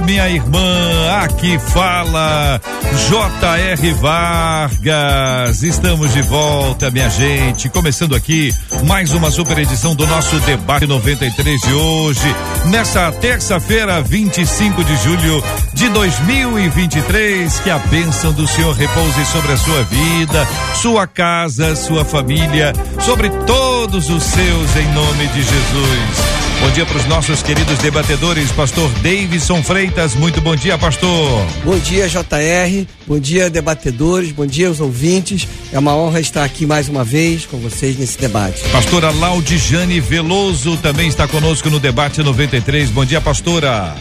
minha irmã. Aqui fala J.R. Vargas. Estamos de volta, minha gente. Começando aqui mais uma super edição do nosso debate 93 de hoje, nessa terça-feira, 25 de julho de 2023. Que a bênção do Senhor repouse sobre a sua vida, sua casa, sua família, sobre todos os seus, em nome de Jesus. Bom dia para os nossos queridos debatedores, pastor Davidson Freitas. Muito bom dia, pastor. Bom dia, JR. Bom dia, debatedores. Bom dia aos ouvintes. É uma honra estar aqui mais uma vez com vocês nesse debate. Pastora Laudijane Veloso também está conosco no debate 93. Bom dia, pastora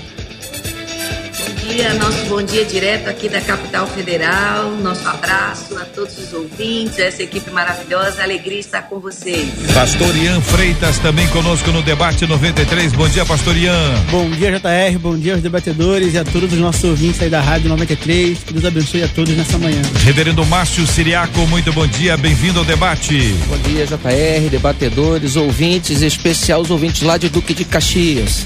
dia, nosso bom dia direto aqui da capital federal. Nosso abraço a todos os ouvintes, essa equipe maravilhosa. Alegria estar com vocês. Pastor Ian Freitas também conosco no debate 93. Bom dia, Pastor Ian. Bom dia, JR. Bom dia aos debatedores e a todos os nossos ouvintes aí da Rádio 93. Que Deus abençoe a todos nessa manhã. Reverendo Márcio Siriaco, muito bom dia. Bem-vindo ao debate. Bom dia, JR, debatedores, ouvintes, em especial os ouvintes lá de Duque de Caxias.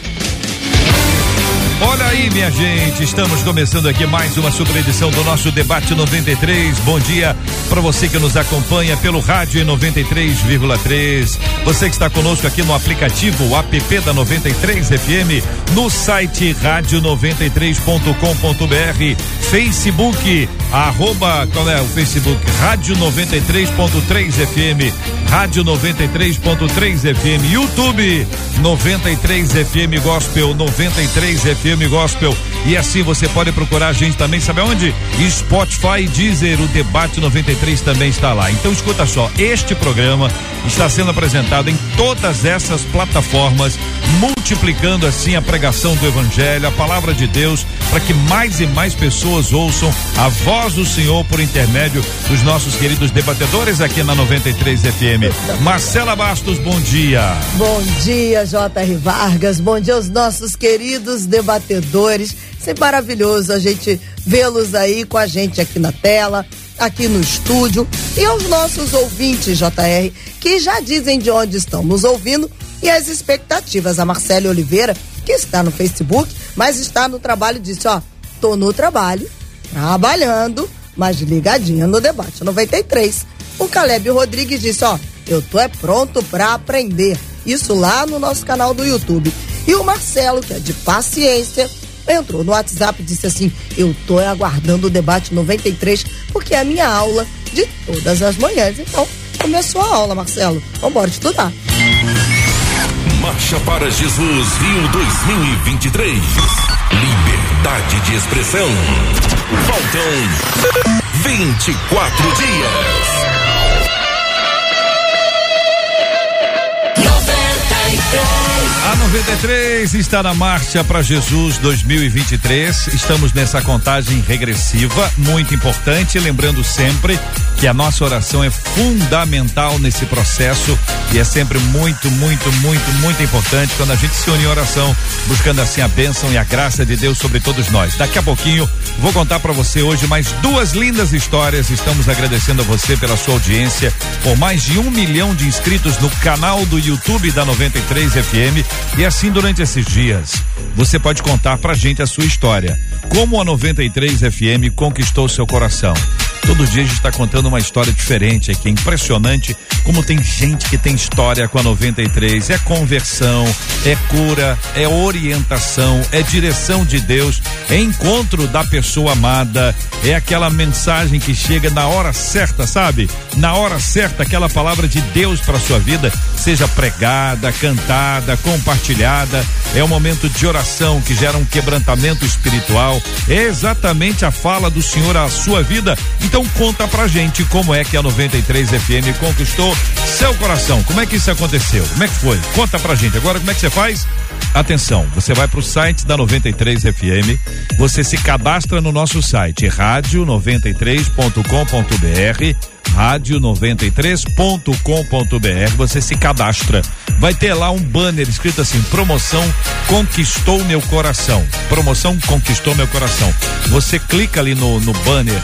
Olha aí, minha gente, estamos começando aqui mais uma super edição do nosso debate 93. Bom dia para você que nos acompanha pelo rádio em 93,3. Você que está conosco aqui no aplicativo o app da 93 FM, no site rádio93.com.br, Facebook, arroba, qual é o Facebook? Rádio 93.3 FM, Rádio 93.3 FM, YouTube 93 FM Gospel 93 FM Gospel. E assim você pode procurar a gente também, sabe onde? Spotify Deezer, o Debate 93 também está lá. Então escuta só, este programa está sendo apresentado em todas essas plataformas, multiplicando assim a pregação do Evangelho, a palavra de Deus, para que mais e mais pessoas ouçam a voz do Senhor por intermédio dos nossos queridos debatedores aqui na 93 FM. Marcela Bastos, bom dia. Bom dia, J.R. Vargas. Bom dia aos nossos queridos debatedores. Sempre maravilhoso a gente vê-los aí com a gente aqui na tela, aqui no estúdio e aos nossos ouvintes, JR, que já dizem de onde estão nos ouvindo e as expectativas. A Marcela Oliveira, que está no Facebook, mas está no trabalho, disse: Ó, tô no trabalho, trabalhando, mas ligadinha no debate 93. O Caleb Rodrigues disse: Ó, eu tô é pronto para aprender. Isso lá no nosso canal do YouTube. E o Marcelo, que é de paciência, entrou no WhatsApp e disse assim: Eu tô aguardando o debate 93, porque é a minha aula de todas as manhãs. Então, começou a aula, Marcelo. Vamos estudar. Marcha para Jesus Rio 2023. Liberdade de expressão. Faltam 24 dias. 93 está na marcha para Jesus 2023. Estamos nessa contagem regressiva, muito importante. Lembrando sempre que a nossa oração é fundamental nesse processo e é sempre muito, muito, muito, muito importante quando a gente se une em oração, buscando assim a bênção e a graça de Deus sobre todos nós. Daqui a pouquinho vou contar para você hoje mais duas lindas histórias. Estamos agradecendo a você pela sua audiência, por mais de um milhão de inscritos no canal do YouTube da 93 FM e assim durante esses dias, você pode contar pra gente a sua história. Como a 93 FM conquistou seu coração. Todo dia a gente está contando uma história diferente aqui. É impressionante como tem gente que tem história com a 93. É conversão, é cura, é orientação, é direção de Deus, é encontro da pessoa amada, é aquela mensagem que chega na hora certa, sabe? Na hora certa, aquela palavra de Deus para sua vida seja pregada, cantada, compartilhada. É um momento de oração que gera um quebrantamento espiritual. É exatamente a fala do Senhor à sua vida. Então conta pra gente como é que a 93 FM conquistou seu coração. Como é que isso aconteceu? Como é que foi? Conta pra gente. Agora como é que você faz? Atenção, você vai para o site da 93 FM, você se cadastra no nosso site rádio93.com.br rádio93.com.br, você se cadastra. Vai ter lá um banner escrito assim: promoção conquistou meu coração. Promoção conquistou meu coração. Você clica ali no, no banner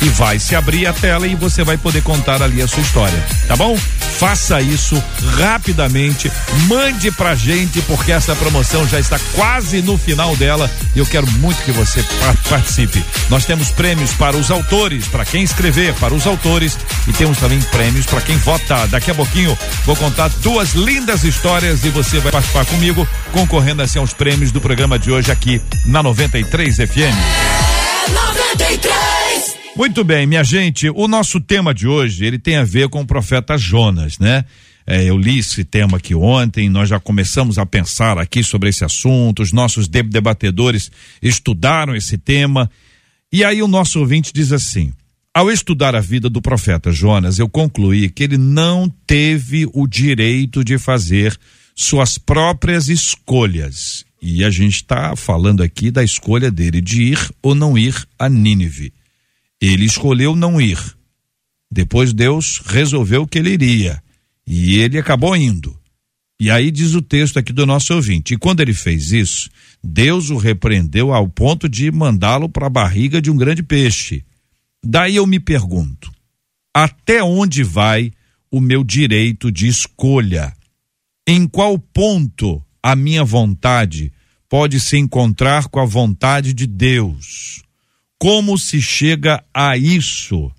e vai se abrir a tela e você vai poder contar ali a sua história, tá bom? Faça isso rapidamente, mande pra gente, porque essa promoção já está quase no final dela e eu quero muito que você participe. Nós temos prêmios para os autores, para quem escrever, para os autores e temos também prêmios para quem vota. Daqui a pouquinho vou contar duas lindas histórias e você vai participar comigo, concorrendo assim aos prêmios do programa de hoje aqui na 93 FM. 93! Muito bem, minha gente, o nosso tema de hoje, ele tem a ver com o profeta Jonas, né? É, eu li esse tema aqui ontem, nós já começamos a pensar aqui sobre esse assunto, os nossos debatedores estudaram esse tema, e aí o nosso ouvinte diz assim: ao estudar a vida do profeta Jonas, eu concluí que ele não teve o direito de fazer suas próprias escolhas. E a gente está falando aqui da escolha dele de ir ou não ir a Nínive. Ele escolheu não ir. Depois Deus resolveu que ele iria. E ele acabou indo. E aí diz o texto aqui do nosso ouvinte. E quando ele fez isso, Deus o repreendeu ao ponto de mandá-lo para a barriga de um grande peixe. Daí eu me pergunto: até onde vai o meu direito de escolha? Em qual ponto a minha vontade pode se encontrar com a vontade de Deus? Como se chega a isso?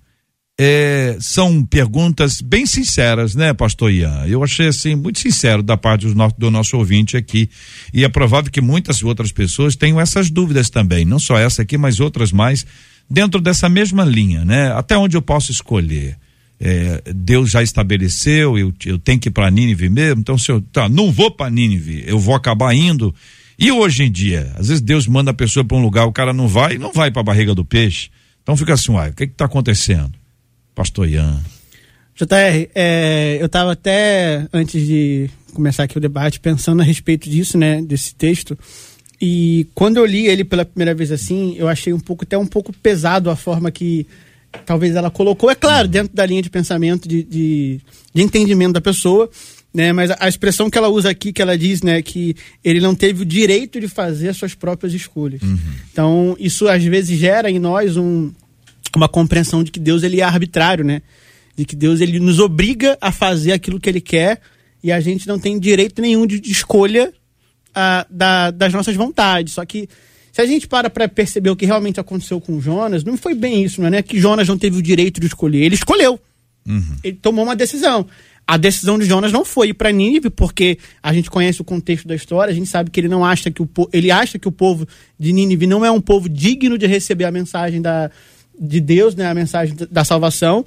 É, são perguntas bem sinceras, né, pastor Ian? Eu achei assim, muito sincero da parte do nosso, do nosso ouvinte aqui. E é provável que muitas outras pessoas tenham essas dúvidas também. Não só essa aqui, mas outras mais, dentro dessa mesma linha, né? Até onde eu posso escolher? É, Deus já estabeleceu, eu, eu tenho que ir para Nínive mesmo, então se eu tá, não vou para Nínive, eu vou acabar indo. E hoje em dia, às vezes Deus manda a pessoa para um lugar, o cara não vai, não vai para a barriga do peixe. Então fica assim, uai, o que está acontecendo? Pastor Ian. JR, é, eu estava até antes de começar aqui o debate pensando a respeito disso, né, desse texto. E quando eu li ele pela primeira vez assim, eu achei um pouco até um pouco pesado a forma que talvez ela colocou. É claro, dentro da linha de pensamento, de, de, de entendimento da pessoa, né? Mas a expressão que ela usa aqui, que ela diz, né, que ele não teve o direito de fazer as suas próprias escolhas. Uhum. Então, isso às vezes gera em nós um, uma compreensão de que Deus ele é arbitrário, né? De que Deus ele nos obriga a fazer aquilo que ele quer e a gente não tem direito nenhum de, de escolha a, da, das nossas vontades. Só que se a gente para para perceber o que realmente aconteceu com Jonas, não foi bem isso, não é né? que Jonas não teve o direito de escolher, ele escolheu. Uhum. Ele tomou uma decisão. A decisão de Jonas não foi ir para Nínive, porque a gente conhece o contexto da história, a gente sabe que ele não acha que o ele acha que o povo de Nínive não é um povo digno de receber a mensagem da, de Deus, né, a mensagem da salvação,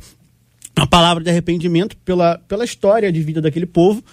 a palavra de arrependimento pela, pela história de vida daquele povo.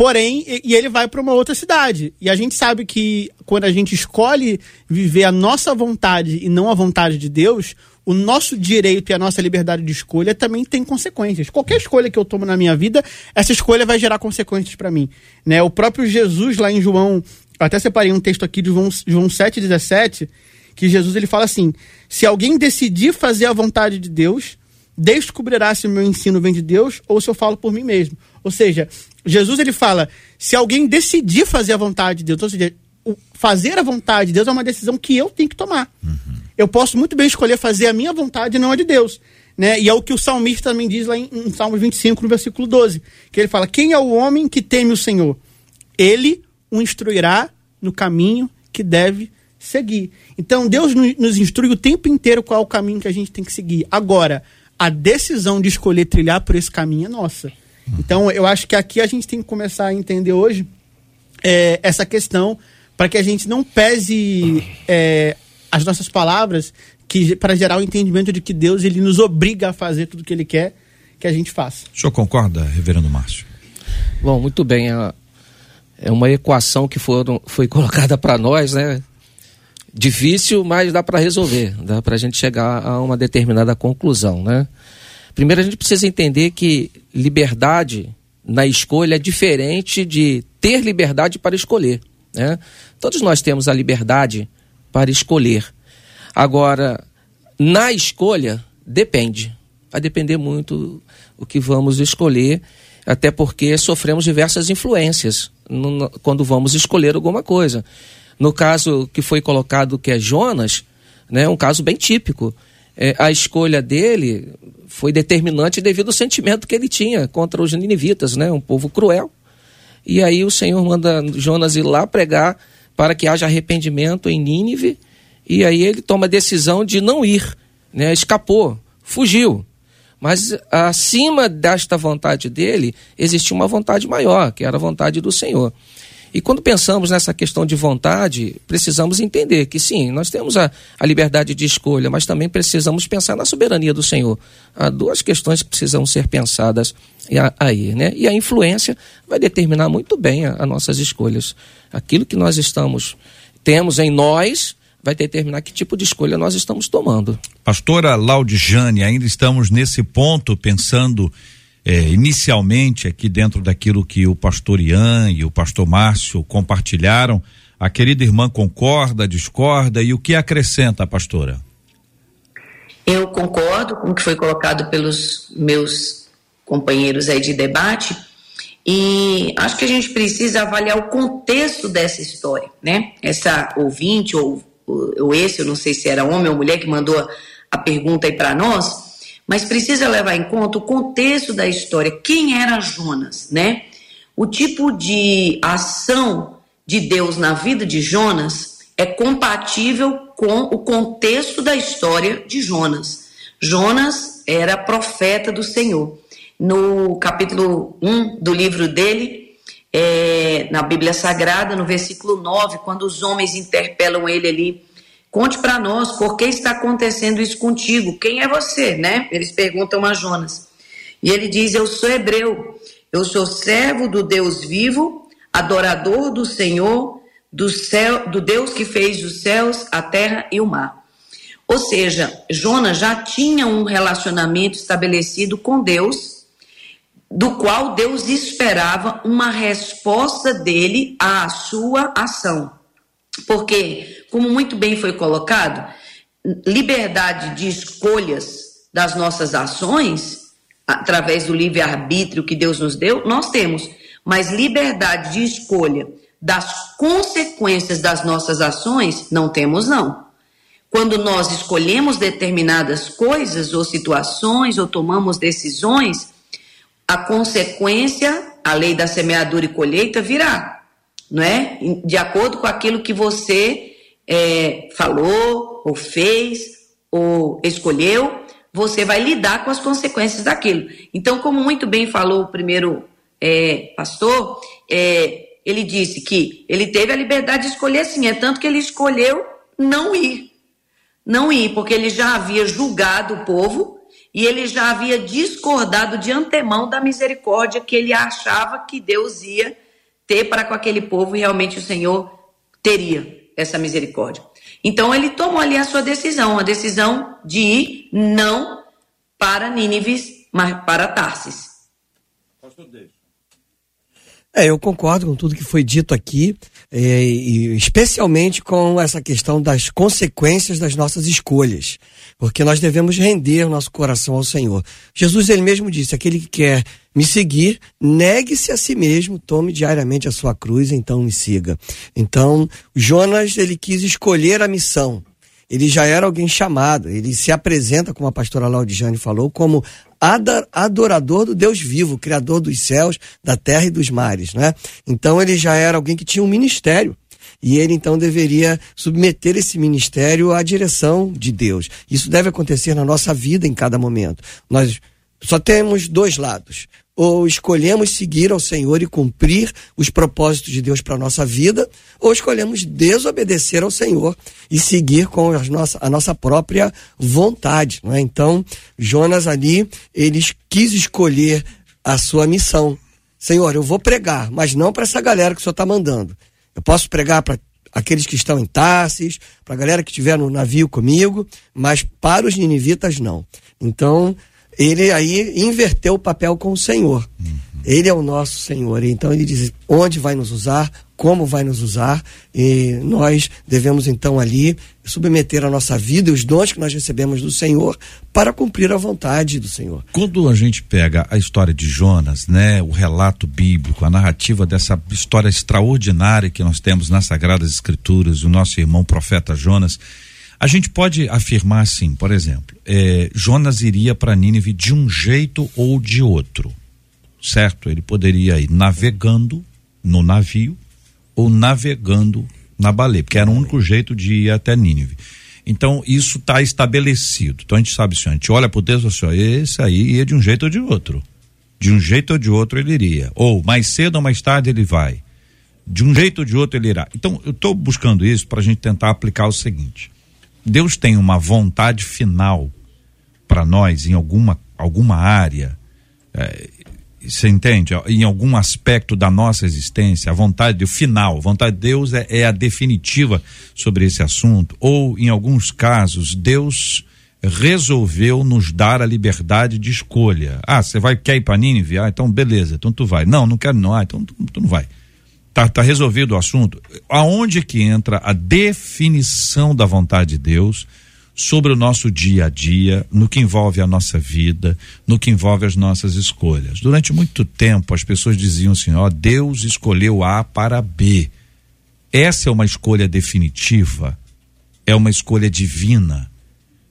Porém, e, ele vai para uma outra cidade. E a gente sabe que quando a gente escolhe viver a nossa vontade e não a vontade de Deus, o nosso direito e a nossa liberdade de escolha também tem consequências. Qualquer escolha que eu tomo na minha vida, essa escolha vai gerar consequências para mim. Né? O próprio Jesus, lá em João, até separei um texto aqui de João, João 7,17, que Jesus ele fala assim: se alguém decidir fazer a vontade de Deus, descobrirá se o meu ensino vem de Deus ou se eu falo por mim mesmo. Ou seja, Jesus ele fala: se alguém decidir fazer a vontade de Deus, ou seja, fazer a vontade de Deus é uma decisão que eu tenho que tomar. Uhum. Eu posso muito bem escolher fazer a minha vontade e não a de Deus. Né? E é o que o salmista também diz lá em, em Salmos 25, no versículo 12, que ele fala: Quem é o homem que teme o Senhor? Ele o instruirá no caminho que deve seguir. Então Deus nos instrui o tempo inteiro qual é o caminho que a gente tem que seguir. Agora, a decisão de escolher trilhar por esse caminho é nossa. Então eu acho que aqui a gente tem que começar a entender hoje é, essa questão para que a gente não pese é, as nossas palavras que para gerar o entendimento de que Deus ele nos obriga a fazer tudo o que ele quer que a gente faça. O senhor concorda, reverendo Márcio? Bom, muito bem. É uma equação que foram, foi colocada para nós, né? difícil, mas dá para resolver, dá para a gente chegar a uma determinada conclusão, né? Primeiro a gente precisa entender que liberdade na escolha é diferente de ter liberdade para escolher, né? Todos nós temos a liberdade para escolher. Agora, na escolha depende, vai depender muito o que vamos escolher, até porque sofremos diversas influências quando vamos escolher alguma coisa. No caso que foi colocado, que é Jonas, né, um caso bem típico. É, a escolha dele foi determinante devido ao sentimento que ele tinha contra os ninivitas, né, um povo cruel. E aí o Senhor manda Jonas ir lá pregar para que haja arrependimento em Nínive, e aí ele toma a decisão de não ir, né, escapou, fugiu. Mas acima desta vontade dele, existia uma vontade maior, que era a vontade do Senhor. E quando pensamos nessa questão de vontade, precisamos entender que sim, nós temos a, a liberdade de escolha, mas também precisamos pensar na soberania do Senhor. Há duas questões que precisam ser pensadas aí, né? E a influência vai determinar muito bem as nossas escolhas. Aquilo que nós estamos, temos em nós, vai determinar que tipo de escolha nós estamos tomando. Pastora Laudijane, ainda estamos nesse ponto pensando é, inicialmente aqui dentro daquilo que o pastor Ian e o pastor Márcio compartilharam, a querida irmã concorda, discorda e o que acrescenta, pastora? Eu concordo com o que foi colocado pelos meus companheiros aí de debate e acho que a gente precisa avaliar o contexto dessa história, né? Essa ouvinte ou, ou esse, eu não sei se era homem ou mulher que mandou a pergunta aí para nós, mas precisa levar em conta o contexto da história. Quem era Jonas, né? O tipo de ação de Deus na vida de Jonas é compatível com o contexto da história de Jonas. Jonas era profeta do Senhor. No capítulo 1 do livro dele, é, na Bíblia Sagrada, no versículo 9, quando os homens interpelam ele ali Conte para nós por que está acontecendo isso contigo. Quem é você, né? Eles perguntam a Jonas. E ele diz: Eu sou hebreu, eu sou servo do Deus vivo, adorador do Senhor, do céu, do Deus que fez os céus, a terra e o mar. Ou seja, Jonas já tinha um relacionamento estabelecido com Deus, do qual Deus esperava uma resposta dele à sua ação. Porque, como muito bem foi colocado, liberdade de escolhas das nossas ações, através do livre-arbítrio que Deus nos deu, nós temos. Mas liberdade de escolha das consequências das nossas ações, não temos, não. Quando nós escolhemos determinadas coisas ou situações ou tomamos decisões, a consequência, a lei da semeadura e colheita virá não é? De acordo com aquilo que você é, falou, ou fez, ou escolheu, você vai lidar com as consequências daquilo. Então, como muito bem falou o primeiro é, pastor, é, ele disse que ele teve a liberdade de escolher sim, é tanto que ele escolheu não ir. Não ir, porque ele já havia julgado o povo e ele já havia discordado de antemão da misericórdia que ele achava que Deus ia ter para com aquele povo, e realmente o Senhor teria essa misericórdia. Então ele tomou ali a sua decisão, a decisão de ir não para Nínive, mas para Tarsis. É, eu concordo com tudo que foi dito aqui, e especialmente com essa questão das consequências das nossas escolhas, porque nós devemos render nosso coração ao Senhor. Jesus ele mesmo disse: aquele que quer me seguir, negue-se a si mesmo, tome diariamente a sua cruz, então me siga. Então, Jonas, ele quis escolher a missão. Ele já era alguém chamado, ele se apresenta, como a pastora Laudiane falou, como adorador do Deus vivo, criador dos céus, da terra e dos mares, né? Então ele já era alguém que tinha um ministério. E ele então deveria submeter esse ministério à direção de Deus. Isso deve acontecer na nossa vida em cada momento. Nós só temos dois lados. Ou escolhemos seguir ao Senhor e cumprir os propósitos de Deus para a nossa vida, ou escolhemos desobedecer ao Senhor e seguir com a nossa, a nossa própria vontade. Não é? Então, Jonas ali, ele quis escolher a sua missão. Senhor, eu vou pregar, mas não para essa galera que o Senhor está mandando. Eu posso pregar para aqueles que estão em Tarsis, para a galera que estiver no navio comigo, mas para os ninivitas não. Então, ele aí inverteu o papel com o Senhor. Uhum. Ele é o nosso Senhor. Então ele diz onde vai nos usar, como vai nos usar e nós devemos então ali submeter a nossa vida e os dons que nós recebemos do Senhor para cumprir a vontade do Senhor. Quando a gente pega a história de Jonas, né, o relato bíblico, a narrativa dessa história extraordinária que nós temos nas Sagradas Escrituras, o nosso irmão profeta Jonas, a gente pode afirmar assim, por exemplo, é, Jonas iria para Nínive de um jeito ou de outro, certo? Ele poderia ir navegando no navio ou navegando na baleia, porque era o único jeito de ir até Nínive. Então, isso está estabelecido. Então, a gente sabe assim, a gente olha para o texto assim, esse aí ia de um jeito ou de outro. De um jeito ou de outro ele iria. Ou mais cedo ou mais tarde ele vai. De um jeito ou de outro ele irá. Então, eu estou buscando isso para a gente tentar aplicar o seguinte. Deus tem uma vontade final para nós em alguma, alguma área. É, você entende? Em algum aspecto da nossa existência, a vontade, o final, a vontade de Deus é, é, a definitiva sobre esse assunto. Ou, em alguns casos, Deus resolveu nos dar a liberdade de escolha. Ah, você vai quer ir para Nínive? Ah, então beleza, então tu vai. Não, não quero não. Ah, então tu, tu não vai. Tá, tá resolvido o assunto. Aonde que entra a definição da vontade de Deus sobre o nosso dia a dia, no que envolve a nossa vida, no que envolve as nossas escolhas. Durante muito tempo as pessoas diziam assim: ó, Deus escolheu A para B. Essa é uma escolha definitiva, é uma escolha divina.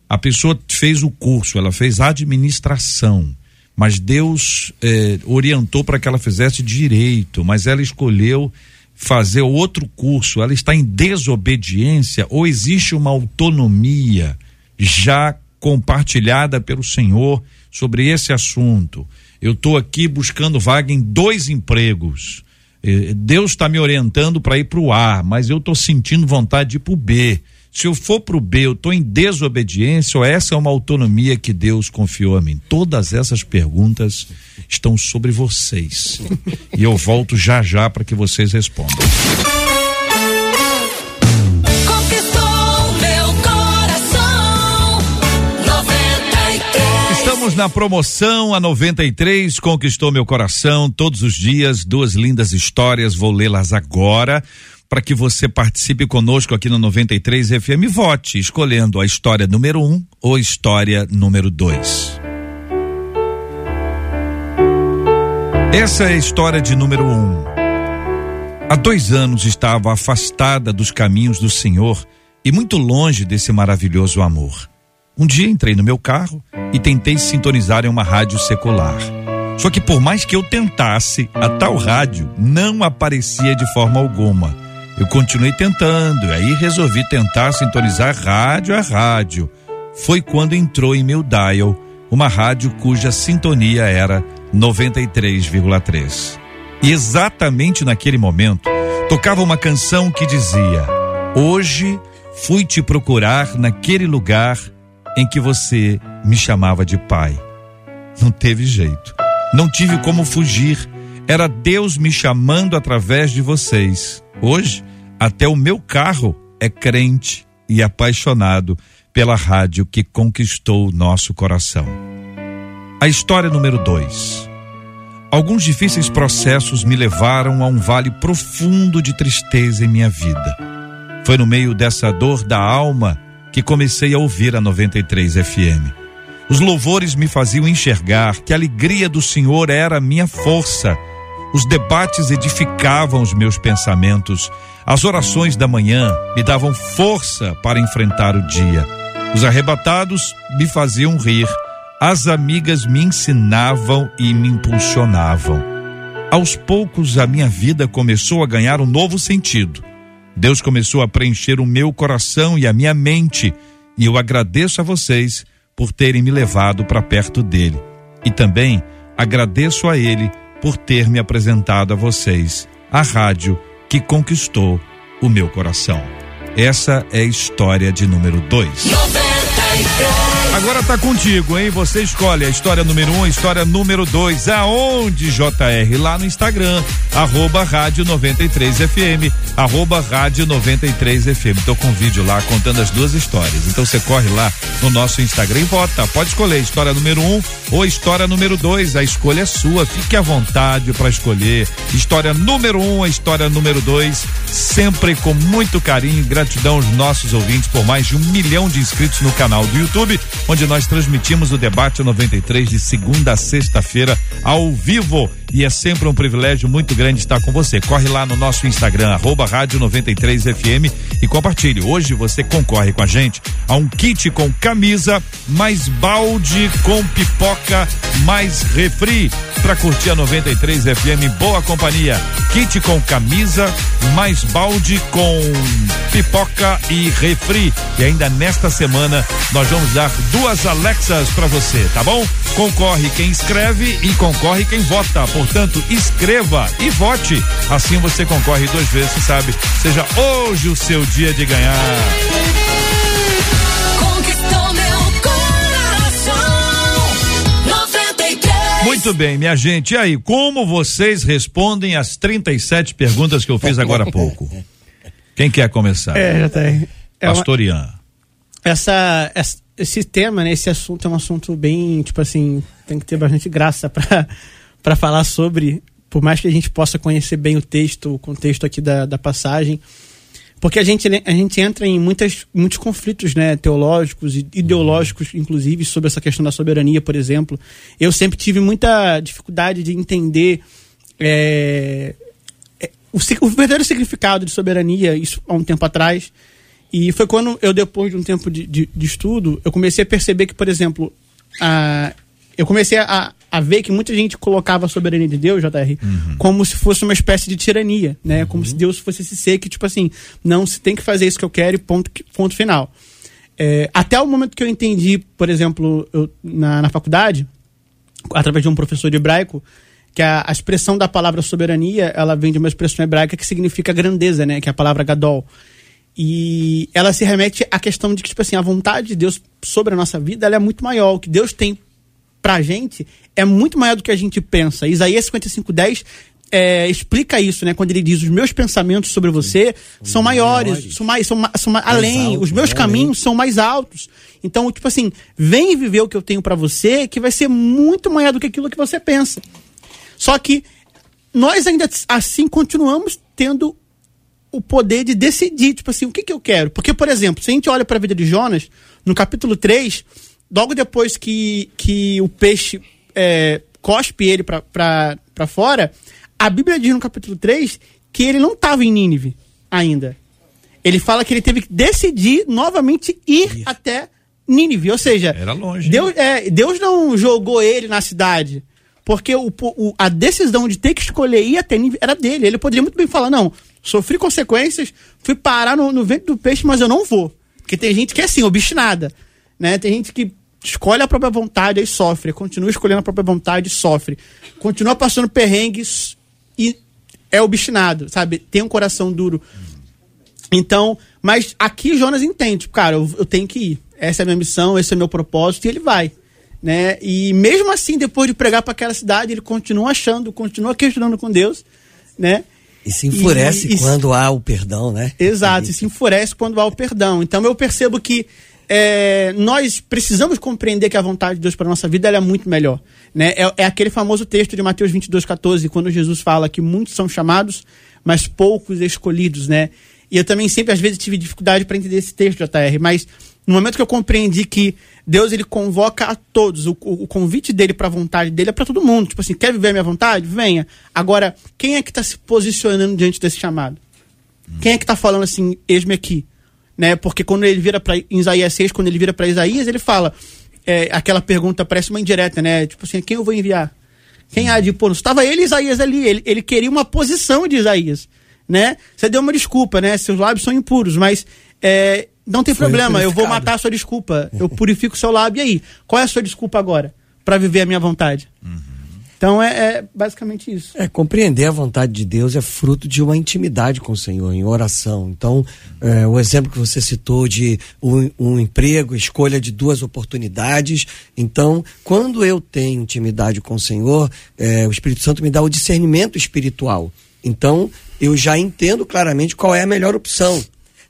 A pessoa fez o curso, ela fez administração mas Deus eh, orientou para que ela fizesse direito, mas ela escolheu fazer outro curso, ela está em desobediência ou existe uma autonomia já compartilhada pelo Senhor sobre esse assunto? Eu estou aqui buscando vaga em dois empregos. Eh, Deus está me orientando para ir para o A, mas eu estou sentindo vontade de ir para o B. Se eu for para o B, eu estou em desobediência ou essa é uma autonomia que Deus confiou a mim? Todas essas perguntas estão sobre vocês. e eu volto já já para que vocês respondam. Estamos na promoção a 93 conquistou meu coração todos os dias, duas lindas histórias, vou lê-las agora para que você participe conosco aqui no 93 FM. Vote escolhendo a história número 1 um ou história número 2. Essa é a história de número 1. Um. Há dois anos estava afastada dos caminhos do Senhor e muito longe desse maravilhoso amor. Um dia entrei no meu carro e tentei sintonizar em uma rádio secular. Só que por mais que eu tentasse, a tal rádio não aparecia de forma alguma eu continuei tentando, e aí resolvi tentar sintonizar rádio a rádio. Foi quando entrou em meu dial uma rádio cuja sintonia era 93,3. E exatamente naquele momento tocava uma canção que dizia: Hoje fui te procurar naquele lugar em que você me chamava de pai. Não teve jeito. Não tive como fugir. Era Deus me chamando através de vocês. Hoje até o meu carro é crente e apaixonado pela rádio que conquistou o nosso coração. A história número 2. Alguns difíceis processos me levaram a um vale profundo de tristeza em minha vida. Foi no meio dessa dor da alma que comecei a ouvir a 93 FM. Os louvores me faziam enxergar que a alegria do Senhor era a minha força. Os debates edificavam os meus pensamentos as orações da manhã me davam força para enfrentar o dia. Os arrebatados me faziam rir. As amigas me ensinavam e me impulsionavam. Aos poucos, a minha vida começou a ganhar um novo sentido. Deus começou a preencher o meu coração e a minha mente, e eu agradeço a vocês por terem me levado para perto dele. E também agradeço a ele por ter me apresentado a vocês, a rádio que conquistou o meu coração. Essa é a história de número 2. Agora tá contigo, hein? Você escolhe a história número um, a história número dois. Aonde, JR? Lá no Instagram, arroba rádio 93 FM, arroba rádio 93 FM. Tô com um vídeo lá contando as duas histórias. Então você corre lá no nosso Instagram e vota. Pode escolher história número um ou história número dois. A escolha é sua. Fique à vontade para escolher. História número um, a história número dois. Sempre com muito carinho e gratidão aos nossos ouvintes por mais de um milhão de inscritos no canal do YouTube onde nós transmitimos o debate 93 de segunda a sexta-feira ao vivo. E é sempre um privilégio muito grande estar com você. Corre lá no nosso Instagram, arroba rádio 93 FM e compartilhe. Hoje você concorre com a gente a um kit com camisa, mais balde com pipoca, mais refri para curtir a 93 FM boa companhia. Kit com camisa, mais balde com pipoca e refri. E ainda nesta semana nós vamos dar duas Alexas para você, tá bom? Concorre quem escreve e concorre quem vota. Portanto, escreva e vote. Assim você concorre duas vezes, sabe? Seja hoje o seu dia de ganhar. Muito bem, minha gente. E aí, como vocês respondem as 37 perguntas que eu fiz agora há pouco? Quem quer começar? É, já tem. É Pastor Ian. Essa, essa, esse tema, né, esse assunto é um assunto bem, tipo assim, tem que ter bastante graça para falar sobre, por mais que a gente possa conhecer bem o texto, o contexto aqui da, da passagem. Porque a gente, a gente entra em muitas, muitos conflitos né, teológicos e ideológicos, inclusive, sobre essa questão da soberania, por exemplo. Eu sempre tive muita dificuldade de entender é, é, o, o verdadeiro significado de soberania, isso há um tempo atrás. E foi quando eu, depois de um tempo de, de, de estudo, eu comecei a perceber que, por exemplo, a, eu comecei a, a ver que muita gente colocava a soberania de Deus, JR, uhum. como se fosse uma espécie de tirania, né? Uhum. Como se Deus fosse esse ser que, tipo assim, não, se tem que fazer isso que eu quero e ponto, ponto final. É, até o momento que eu entendi, por exemplo, eu, na, na faculdade, através de um professor de hebraico, que a, a, expressão da palavra soberania, ela vem de uma expressão hebraica que significa grandeza, né? Que é a palavra gadol. E ela se remete à questão de que, tipo assim, a vontade de Deus sobre a nossa vida ela é muito maior. O que Deus tem pra gente é muito maior do que a gente pensa. Isaías 55, 10 é, explica isso, né? Quando ele diz: Os meus pensamentos sobre você Sim. são maiores, maiores, são mais, são, são mais além, alto, os meus caminhos além. são mais altos. Então, tipo assim, vem viver o que eu tenho para você, que vai ser muito maior do que aquilo que você pensa. Só que nós ainda assim continuamos tendo o poder de decidir, tipo assim, o que, que eu quero. Porque, por exemplo, se a gente olha para a vida de Jonas, no capítulo 3, logo depois que, que o peixe é, cospe ele para fora, a Bíblia diz no capítulo 3 que ele não estava em Nínive ainda. Ele fala que ele teve que decidir novamente ir Isso. até Nínive. Ou seja, Era longe, Deus, é, Deus não jogou ele na cidade. Porque o, o, a decisão de ter que escolher ir até Nínive era dele. Ele poderia muito bem falar: não, sofri consequências, fui parar no, no vento do peixe, mas eu não vou. Porque tem gente que é assim, obstinada. Né? Tem gente que escolhe a própria vontade e sofre, continua escolhendo a própria vontade e sofre, continua passando perrengues e é obstinado, sabe? Tem um coração duro. Então, mas aqui Jonas entende, tipo, cara, eu, eu tenho que ir. Essa é a minha missão, esse é o meu propósito, e ele vai. Né? E mesmo assim, depois de pregar para aquela cidade, ele continua achando, continua questionando com Deus, né? E se enfurece e, e, quando há o perdão, né? Exato, e se enfurece quando há o perdão. Então eu percebo que é, nós precisamos compreender que a vontade de Deus para a nossa vida é muito melhor. Né? É, é, aquele famoso texto de Mateus 22, 14, quando Jesus fala que muitos são chamados, mas poucos escolhidos. Né? E eu também sempre, às vezes, tive dificuldade para entender esse texto, JR, mas no momento que eu compreendi que Deus ele convoca a todos, o, o, o convite dele para a vontade dele é para todo mundo. Tipo assim, quer viver a minha vontade? Venha. Agora, quem é que está se posicionando diante desse chamado? Quem é que está falando assim, eis-me aqui? Né? Porque quando ele vira para Isaías 6, quando ele vira para Isaías, ele fala é, aquela pergunta parece uma indireta, né? Tipo assim, quem eu vou enviar? Quem há de pôr? Estava ele e Isaías ali, ele, ele queria uma posição de Isaías, né? Você deu uma desculpa, né? Seus lábios são impuros, mas é, não tem Foi problema, eu vou matar a sua desculpa. Eu purifico seu lábio. E aí? Qual é a sua desculpa agora? para viver a minha vontade? Uhum. Então é, é, basicamente isso. É, compreender a vontade de Deus é fruto de uma intimidade com o Senhor, em oração. Então, é, o exemplo que você citou de um, um, emprego, escolha de duas oportunidades. Então, quando eu tenho intimidade com o Senhor, é, o Espírito Santo me dá o discernimento espiritual. Então, eu já entendo claramente qual é a melhor opção.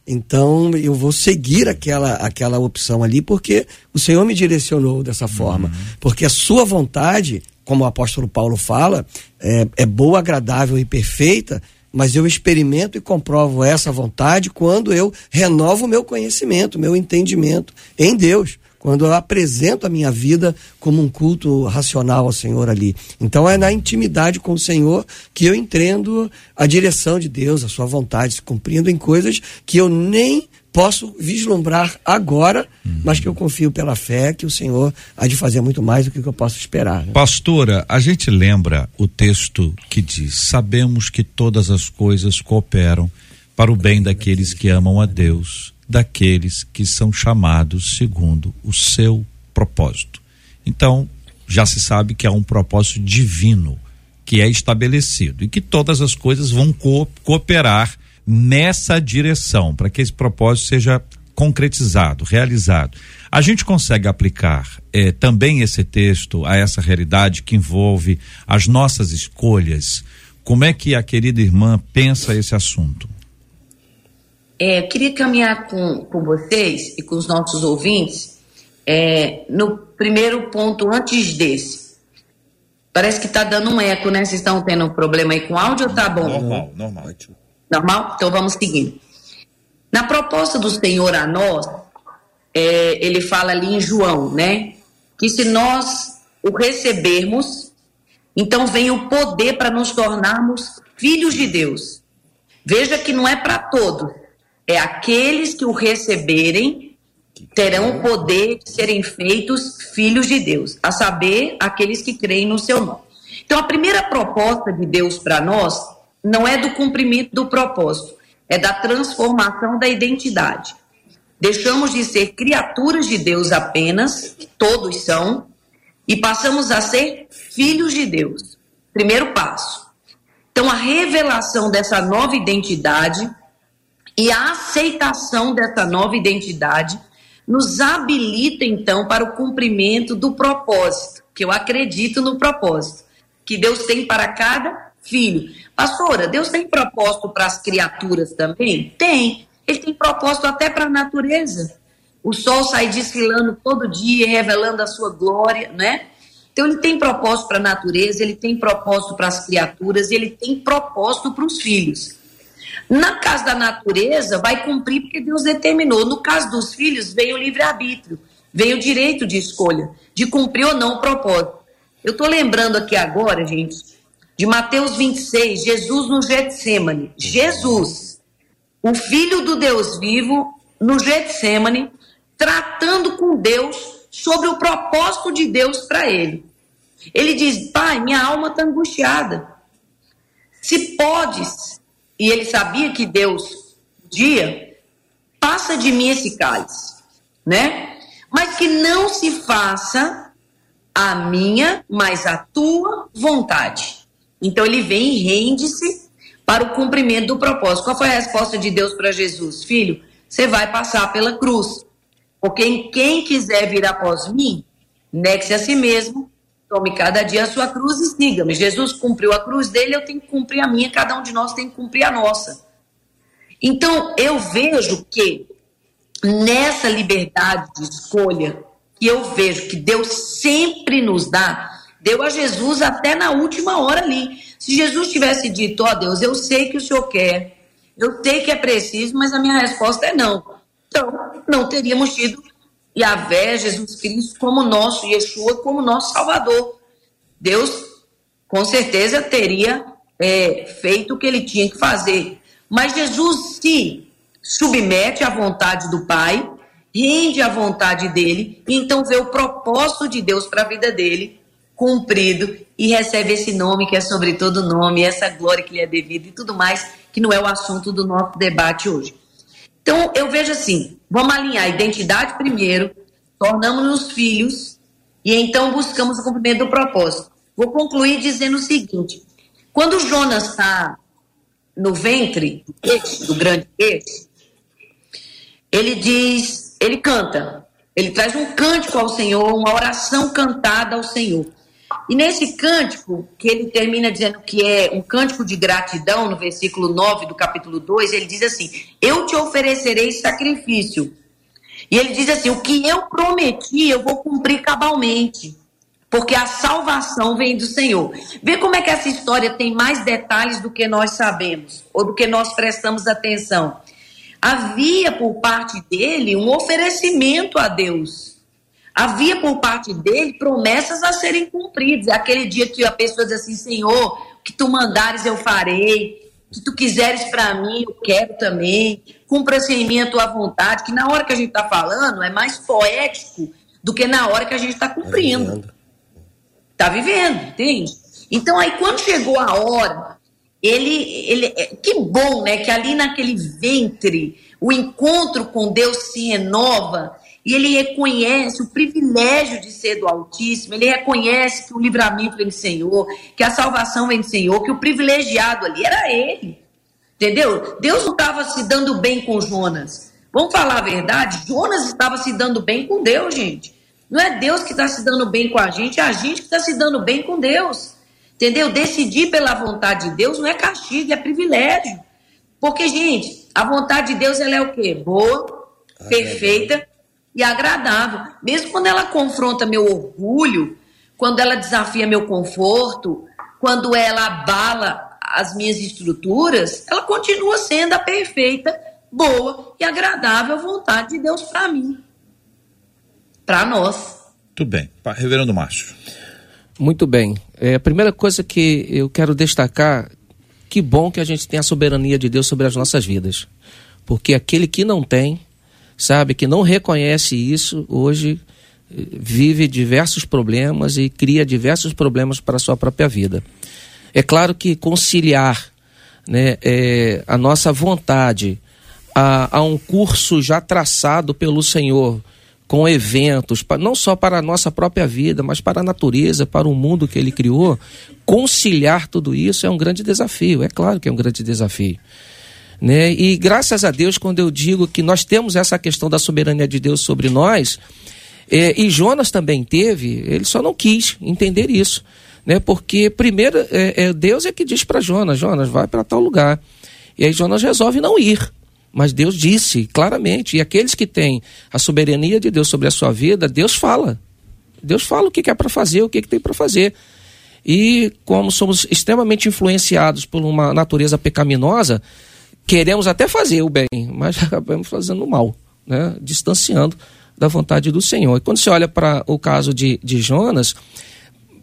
Então eu vou seguir aquela, aquela opção ali, porque o Senhor me direcionou dessa forma. Uhum. Porque a sua vontade, como o apóstolo Paulo fala, é, é boa, agradável e perfeita, mas eu experimento e comprovo essa vontade quando eu renovo o meu conhecimento, meu entendimento em Deus quando eu apresento a minha vida como um culto racional ao Senhor ali. Então é na intimidade com o Senhor que eu entendo a direção de Deus, a sua vontade, se cumprindo em coisas que eu nem posso vislumbrar agora, uhum. mas que eu confio pela fé que o Senhor há de fazer muito mais do que eu posso esperar. Né? Pastora, a gente lembra o texto que diz: Sabemos que todas as coisas cooperam para o bem daqueles que amam a Deus daqueles que são chamados segundo o seu propósito. Então, já se sabe que há um propósito divino que é estabelecido e que todas as coisas vão co cooperar nessa direção para que esse propósito seja concretizado, realizado. A gente consegue aplicar eh, também esse texto a essa realidade que envolve as nossas escolhas. Como é que a querida irmã pensa esse assunto? É, eu queria caminhar com, com vocês e com os nossos ouvintes é, no primeiro ponto antes desse. Parece que está dando um eco, né? Vocês estão tendo um problema aí com áudio ou tá bom? Normal, normal. Normal? Então vamos seguindo. Na proposta do Senhor a nós, é, ele fala ali em João, né? Que se nós o recebermos, então vem o poder para nos tornarmos filhos de Deus. Veja que não é para todos, é aqueles que o receberem terão o poder de serem feitos filhos de Deus, a saber, aqueles que creem no seu nome. Então, a primeira proposta de Deus para nós não é do cumprimento do propósito, é da transformação da identidade. Deixamos de ser criaturas de Deus apenas, todos são, e passamos a ser filhos de Deus. Primeiro passo. Então, a revelação dessa nova identidade e a aceitação dessa nova identidade nos habilita então para o cumprimento do propósito, que eu acredito no propósito que Deus tem para cada filho. Pastora, Deus tem propósito para as criaturas também? Tem. Ele tem propósito até para a natureza. O sol sai desfilando todo dia, revelando a sua glória, né? Então ele tem propósito para a natureza, ele tem propósito para as criaturas, ele tem propósito para os filhos. Na casa da natureza, vai cumprir porque Deus determinou. No caso dos filhos, veio o livre-arbítrio, veio o direito de escolha, de cumprir ou não o propósito. Eu estou lembrando aqui agora, gente, de Mateus 26, Jesus no Getsemane. Jesus, o Filho do Deus vivo, no Getsemane, tratando com Deus sobre o propósito de Deus para ele. Ele diz: Pai, minha alma está angustiada. Se podes, e ele sabia que Deus dia passa de mim esse cálice, né? Mas que não se faça a minha, mas a tua vontade. Então ele vem e rende-se para o cumprimento do propósito. Qual foi a resposta de Deus para Jesus? Filho, você vai passar pela cruz. Porque quem quiser vir após mim, negue-se a si mesmo, Tome cada dia a sua cruz e siga-me. Jesus cumpriu a cruz dele, eu tenho que cumprir a minha, cada um de nós tem que cumprir a nossa. Então, eu vejo que nessa liberdade de escolha, que eu vejo que Deus sempre nos dá, deu a Jesus até na última hora ali. Se Jesus tivesse dito, ó oh, Deus, eu sei que o Senhor quer, eu sei que é preciso, mas a minha resposta é não. Então, não teríamos tido Yahvé, Jesus Cristo, como nosso Yeshua, como nosso Salvador. Deus, com certeza, teria é, feito o que ele tinha que fazer. Mas Jesus se submete à vontade do Pai, rende à vontade dele, e então vê o propósito de Deus para a vida dele cumprido e recebe esse nome que é sobre todo nome, essa glória que lhe é devida e tudo mais, que não é o assunto do nosso debate hoje. Então, eu vejo assim: vamos alinhar a identidade primeiro, tornamos-nos filhos, e então buscamos o cumprimento do propósito. Vou concluir dizendo o seguinte: quando Jonas está no ventre do grande peixe, ele diz, ele canta, ele traz um cântico ao Senhor, uma oração cantada ao Senhor. E nesse cântico, que ele termina dizendo que é um cântico de gratidão, no versículo 9 do capítulo 2, ele diz assim: Eu te oferecerei sacrifício. E ele diz assim: O que eu prometi, eu vou cumprir cabalmente. Porque a salvação vem do Senhor. Vê como é que essa história tem mais detalhes do que nós sabemos, ou do que nós prestamos atenção. Havia por parte dele um oferecimento a Deus havia por parte dele promessas a serem cumpridas. Aquele dia que a pessoa diz assim: Senhor, o que tu mandares eu farei, o que tu quiseres para mim eu quero também. Cumpra-se em mim a tua vontade, que na hora que a gente está falando é mais poético do que na hora que a gente está cumprindo. Está vivendo, entende? Então aí quando chegou a hora, ele, ele, é, que bom, né? Que ali naquele ventre o encontro com Deus se renova e ele reconhece o privilégio de ser do Altíssimo, ele reconhece que o livramento vem do Senhor, que a salvação vem do Senhor, que o privilegiado ali era ele. Entendeu? Deus não estava se dando bem com Jonas. Vamos falar a verdade? Jonas estava se dando bem com Deus, gente. Não é Deus que está se dando bem com a gente, é a gente que está se dando bem com Deus. Entendeu? Decidir pela vontade de Deus não é castigo, é privilégio. Porque, gente, a vontade de Deus ela é o quê? Boa, perfeita e agradável. Mesmo quando ela confronta meu orgulho, quando ela desafia meu conforto, quando ela abala as minhas estruturas, ela continua sendo a perfeita, boa e agradável vontade de Deus para mim, para nós. Tudo bem. Reverendo Márcio. Muito bem. É, a primeira coisa que eu quero destacar, que bom que a gente tem a soberania de Deus sobre as nossas vidas. Porque aquele que não tem, sabe, que não reconhece isso, hoje eh, vive diversos problemas e cria diversos problemas para a sua própria vida. É claro que conciliar né, é, a nossa vontade a, a, um curso já traçado pelo Senhor, com eventos, não só para a nossa própria vida, mas para a natureza, para o mundo que Ele criou, conciliar tudo isso é um grande desafio. É claro que é um grande desafio. Né? E graças a Deus, quando eu digo que nós temos essa questão da soberania de Deus sobre nós, é, e Jonas também teve, ele só não quis entender isso. Né? Porque, primeiro, é, é Deus é que diz para Jonas: Jonas, vai para tal lugar. E aí Jonas resolve não ir. Mas Deus disse claramente, e aqueles que têm a soberania de Deus sobre a sua vida, Deus fala. Deus fala o que é para fazer, o que, que tem para fazer. E como somos extremamente influenciados por uma natureza pecaminosa, queremos até fazer o bem, mas acabamos fazendo o mal, né? distanciando da vontade do Senhor. E quando você olha para o caso de, de Jonas,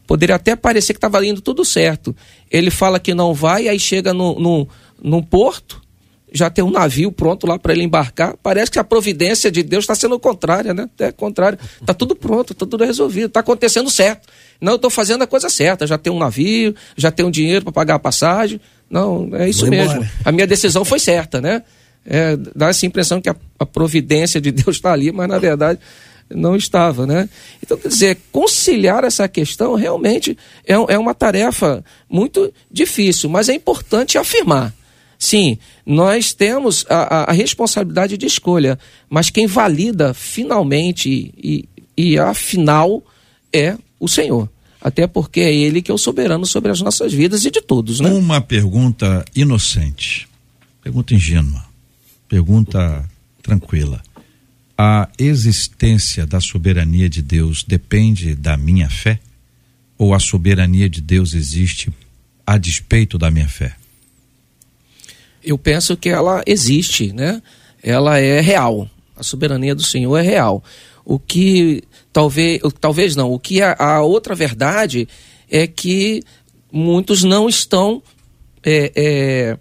poderia até parecer que estava indo tudo certo. Ele fala que não vai, aí chega no, no, num porto, já tem um navio pronto lá para ele embarcar. Parece que a providência de Deus está sendo contrária, né? É contrário. Está tudo pronto, está tudo resolvido, está acontecendo certo. Não, eu estou fazendo a coisa certa. Já tem um navio, já tem um dinheiro para pagar a passagem. Não, é isso Vou mesmo. Embora. A minha decisão foi certa, né? É, dá essa impressão que a, a providência de Deus está ali, mas na verdade não estava, né? Então, quer dizer, conciliar essa questão realmente é, é uma tarefa muito difícil, mas é importante afirmar. Sim, nós temos a, a, responsabilidade de escolha, mas quem valida finalmente e, e afinal é o Senhor. Até porque é Ele que é o soberano sobre as nossas vidas e de todos, né? Uma pergunta inocente, pergunta ingênua, pergunta tranquila. A existência da soberania de Deus depende da minha fé? Ou a soberania de Deus existe a despeito da minha fé? Eu penso que ela existe, né? Ela é real. A soberania do Senhor é real. O que talvez, talvez não, o que a, a outra verdade é que muitos não estão é, é,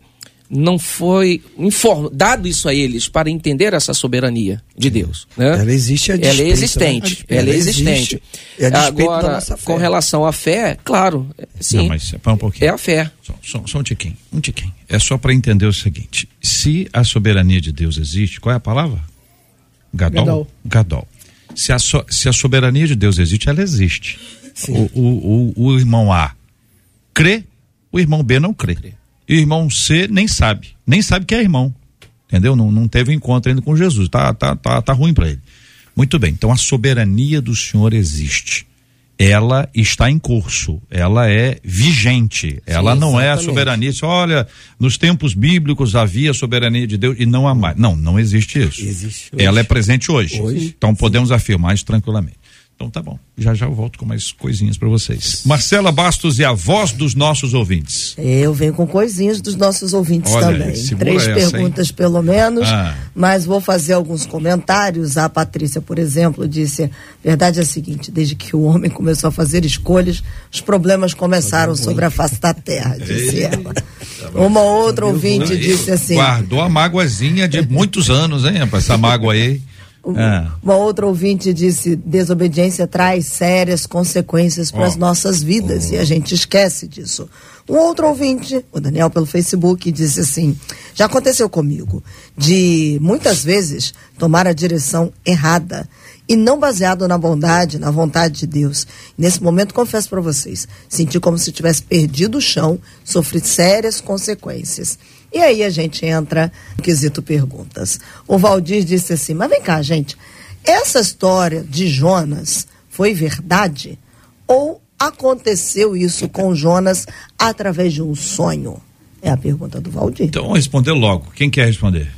não foi inform, dado isso a eles para entender essa soberania de Deus. Né? Ela existe a Ela é existente. Né? Ela, ela, é existente. É Agora, com relação à fé, claro, sim. Não, mas um pouquinho. É a fé. Só, só, só um tiquinho, um tiquinho. É só para entender o seguinte: se a soberania de Deus existe, qual é a palavra? Gadol. Gadol. Gadol. Se a, so, se a soberania de Deus existe, ela existe. O, o, o, o irmão A crê, o irmão B não crê. E o irmão C nem sabe, nem sabe que é irmão. Entendeu? Não, não teve encontro ainda com Jesus. Tá, tá, tá, tá ruim para ele. Muito bem. Então a soberania do Senhor existe. Ela está em curso, ela é vigente, ela não é a soberania. Olha, nos tempos bíblicos havia soberania de Deus e não há mais. Não, não existe isso. Existe hoje. Ela é presente hoje. Hoje, Então podemos afirmar isso tranquilamente. Então tá bom. Já já eu volto com mais coisinhas para vocês. Marcela Bastos e a voz dos nossos ouvintes. Eu venho com coisinhas dos nossos ouvintes Olha também. Três essa, perguntas pelo menos, Ah. mas vou fazer alguns comentários. A Patrícia, por exemplo, disse: a verdade é a seguinte, desde que o homem começou a fazer escolhas, os problemas começaram sobre a face da terra, disse ela. Uma outra ouvinte disse assim. Guardou a mágoazinha de muitos anos, hein? Essa mágoa aí. Ah. Uma outra ouvinte disse: desobediência traz sérias consequências para as Ó. nossas vidas e a gente esquece disso. Um outro ouvinte, o Daniel pelo Facebook, disse assim: já aconteceu comigo de muitas vezes tomar a direção errada e não baseado na bondade, na vontade de Deus. Nesse momento, confesso para vocês, senti como se tivesse perdido o chão, sofri sérias consequências. E aí a gente entra no quesito perguntas. O Valdir disse assim: Mas vem cá, gente, essa história de Jonas foi verdade? Ou aconteceu isso com Jonas através de um sonho? É a pergunta do Valdir. Então vamos responder logo. Quem quer responder?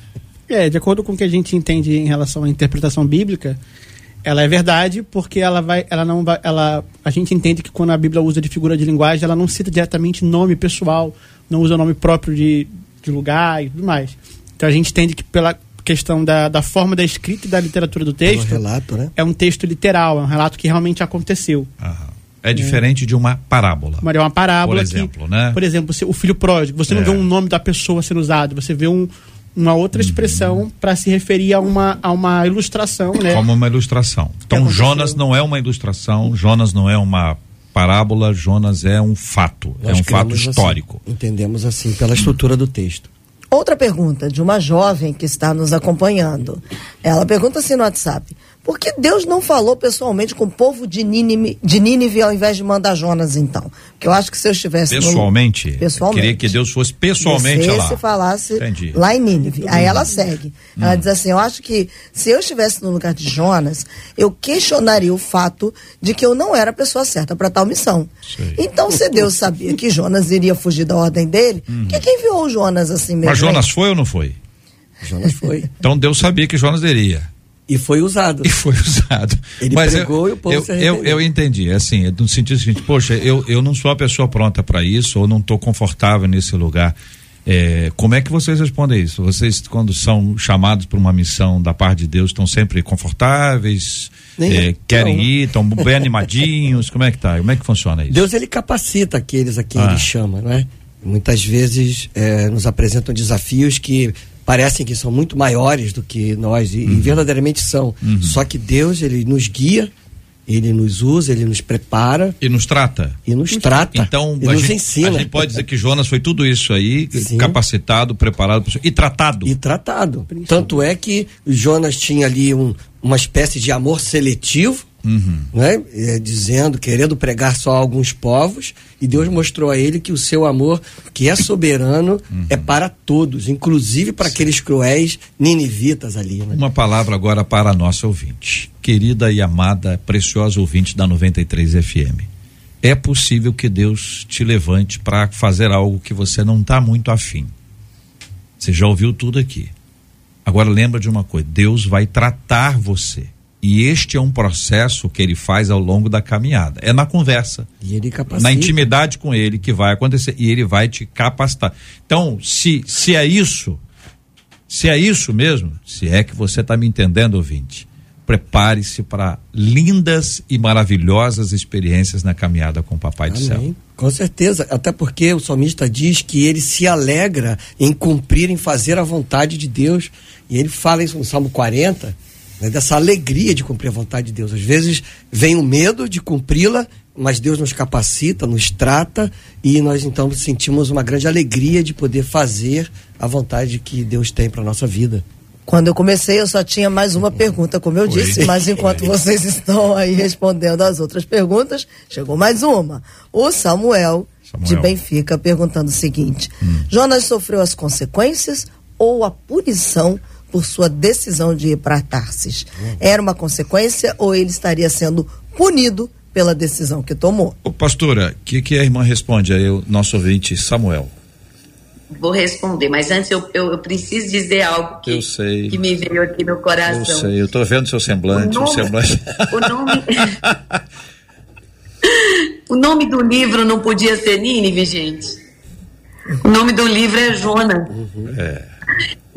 É, de acordo com o que a gente entende em relação à interpretação bíblica, ela é verdade porque ela vai, ela não vai, ela, a gente entende que quando a Bíblia usa de figura de linguagem, ela não cita diretamente nome pessoal, não usa nome próprio de, de lugar e tudo mais. Então a gente entende que pela questão da, da forma da escrita e da literatura do texto, relato, né? é um texto literal, é um relato que realmente aconteceu. Aham. É diferente de uma parábola. Mas é uma parábola Por exemplo, que, né? por exemplo, você- o filho pródigo, você não É. vê um nome da pessoa sendo usado, você vê um, uma outra expressão para se referir a uma, a uma ilustração, né? Como uma ilustração. Então? Jonas não é uma ilustração, Jonas não é uma parábola, Jonas é um fato, é Nós um fato assim, histórico. entendemos assim pela estrutura do texto. Outra pergunta de uma jovem que está nos acompanhando. Ela pergunta assim no WhatsApp: por que Deus não falou pessoalmente com o povo de Nínive, de Nínive ao invés de mandar Jonas, então? Porque eu acho que se eu estivesse. no- Pessoalmente, Pessoalmente. queria que Deus fosse pessoalmente Descesse lá. e falasse Entendi. lá em Nínive. Aí ela segue. Ela diz assim: Eu acho que se eu estivesse no lugar de Jonas, eu questionaria o fato de que eu não era a pessoa certa para tal missão. Sei. Então, se Deus sabia que Jonas iria fugir da ordem dele, por que, que enviou o Jonas assim mesmo? Mas? Jonas foi ou não foi? Jonas foi. Então Deus sabia que Jonas iria. E foi usado. E foi usado. Ele Mas pregou eu, e o povo eu, se eu, arrependeu. eu entendi, assim, é no sentido seguinte, poxa, eu, eu não sou a pessoa pronta para isso, ou não estou confortável nesse lugar. É, como é que vocês respondem isso? Vocês, quando são chamados para uma missão da parte de Deus, estão sempre confortáveis? É, querem não. ir, estão bem animadinhos? Como é que tá? Como é que funciona isso? Deus ele capacita aqueles a quem Ah. ele chama, não é? Muitas vezes eh, nos apresentam desafios que parecem que são muito maiores do que nós e, e Uhum. verdadeiramente são. Só que Deus ele nos guia, ele nos usa, ele nos prepara E nos trata? e nos trata. Então, e a nos gente, ensina. a gente pode dizer que Jonas foi tudo isso aí, Sim. capacitado, preparado e tratado. E tratado. Tanto é que Jonas tinha ali um- uma espécie de amor seletivo, né? É, dizendo, querendo pregar só a alguns povos, e Deus mostrou a ele que o seu amor, que é soberano, é para todos, inclusive para aqueles cruéis ninivitas ali. Né? Uma palavra agora para a nossa ouvinte. Querida e amada, preciosa ouvinte da 93 FM. É possível que Deus te levante para fazer algo que você não está muito afim. Você já ouviu tudo aqui. Agora lembra de uma coisa: Deus vai tratar você. E este é um processo que ele faz ao longo da caminhada. É na conversa E ele capacita. na intimidade com ele que vai acontecer e ele vai te capacitar. Então, se se é isso, se é isso mesmo, se é que você está me entendendo, ouvinte, prepare-se para lindas e maravilhosas experiências na caminhada com o Papai do Céu. Amém. Com certeza, até porque o salmista diz que ele se alegra em cumprir, em fazer a vontade de Deus. E ele fala isso no Salmo 40, né, dessa alegria de cumprir a vontade de Deus. Às vezes vem o medo de cumpri-la, mas Deus nos capacita, nos trata e nós então sentimos uma grande alegria de poder fazer a vontade que Deus tem para nossa vida. Quando eu comecei, eu só tinha mais uma pergunta, como eu Oi. disse, mas enquanto Oi. vocês estão aí respondendo as outras perguntas, chegou mais uma. O Samuel, Samuel. de Benfica, perguntando o seguinte: Hum. Jonas sofreu as consequências ou a punição por sua decisão de ir para Tarsis? Hum. Era uma consequência ou ele estaria sendo punido pela decisão que tomou? Ô, pastora, o que, que a irmã responde aí, o nosso ouvinte Samuel? Vou responder, mas antes eu, eu, eu preciso dizer algo que, Eu sei. que me veio aqui no coração. Eu sei, eu tô vendo seu semblante, O o, nome- semblante. o nome- O nome do livro não podia ser Nínive, gente. O nome do livro é Jonas. É.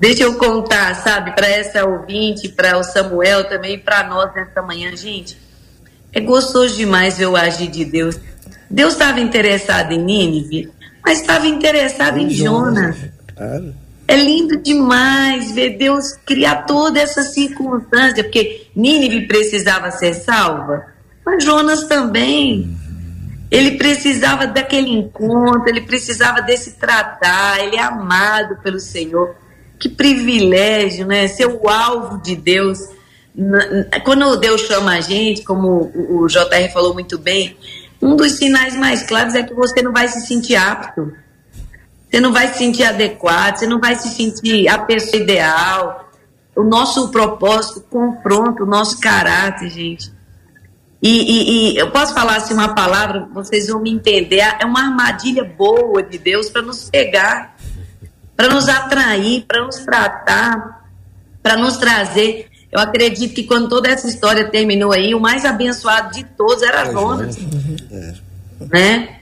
Deixa eu contar, sabe, para essa ouvinte, para o Samuel também, para nós nessa manhã, gente. É gostoso demais ver o agir de Deus. Deus estava interessado em Nínive, mas estava interessado em Jonas. É lindo demais ver Deus criar toda essa circunstância, porque Nínive precisava ser salva, mas Jonas também. Ele precisava daquele encontro, ele precisava desse tratar, ele é amado pelo Senhor. Que privilégio, né? Ser o alvo de Deus. Quando Deus chama a gente, como o o JR falou muito bem, um dos sinais mais claros é que você não vai se sentir apto. Você não vai se sentir adequado, você não vai se sentir a pessoa ideal. O nosso propósito confronta o nosso caráter, gente. E, e- e eu posso falar assim uma palavra, vocês vão me entender. É uma armadilha boa de Deus para nos pegar, para nos atrair, para nos tratar, para nos trazer. Eu acredito que quando toda essa história terminou aí, o mais abençoado de todos era Jonas. Né?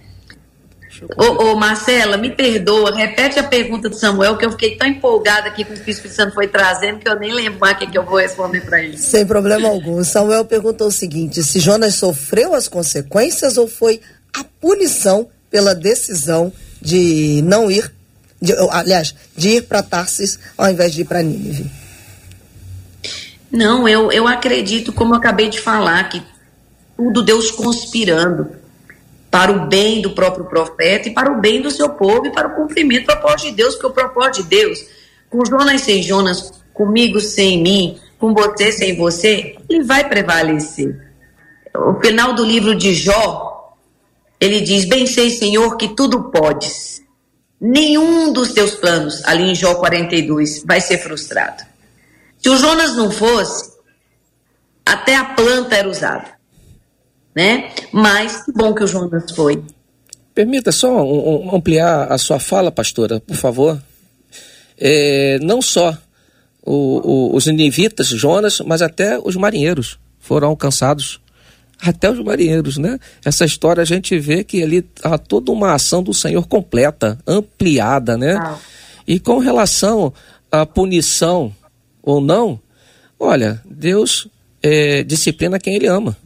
Ô, ô, Marcela, me perdoa, repete a pergunta do Samuel, que eu fiquei tão empolgada aqui com o que o Espírito Santo foi trazendo que eu nem lembro mais o que, que eu vou responder para ele. Sem problema algum. Samuel perguntou o seguinte: se Jonas sofreu as consequências ou foi a punição pela decisão de não ir, de- aliás, de ir para Tarsis ao invés de ir para Nínive? Não, eu, eu acredito, como eu acabei de falar, que tudo Deus conspirando para o bem do próprio profeta e para o bem do seu povo e para o cumprimento do propósito de Deus, porque o propósito de Deus, com Jonas sem Jonas, comigo sem mim, com você sem você, ele vai prevalecer. O final do livro de Jó, ele diz: Bem sei, Senhor, que tudo podes. Nenhum dos teus planos, ali em Jó 42, vai ser frustrado. Se o Jonas não fosse, até a planta era usada. Né? Mas que bom que o Jonas foi. Permita só um- um- ampliar a sua fala, pastora, por favor. É, não só o- o- os ninivitas, Jonas, mas até os marinheiros foram alcançados. Até os marinheiros, né? Essa história a gente vê que ali há toda uma ação do Senhor completa, ampliada, né? Ah. E com relação à punição ou não, olha, Deus é, disciplina quem Ele ama.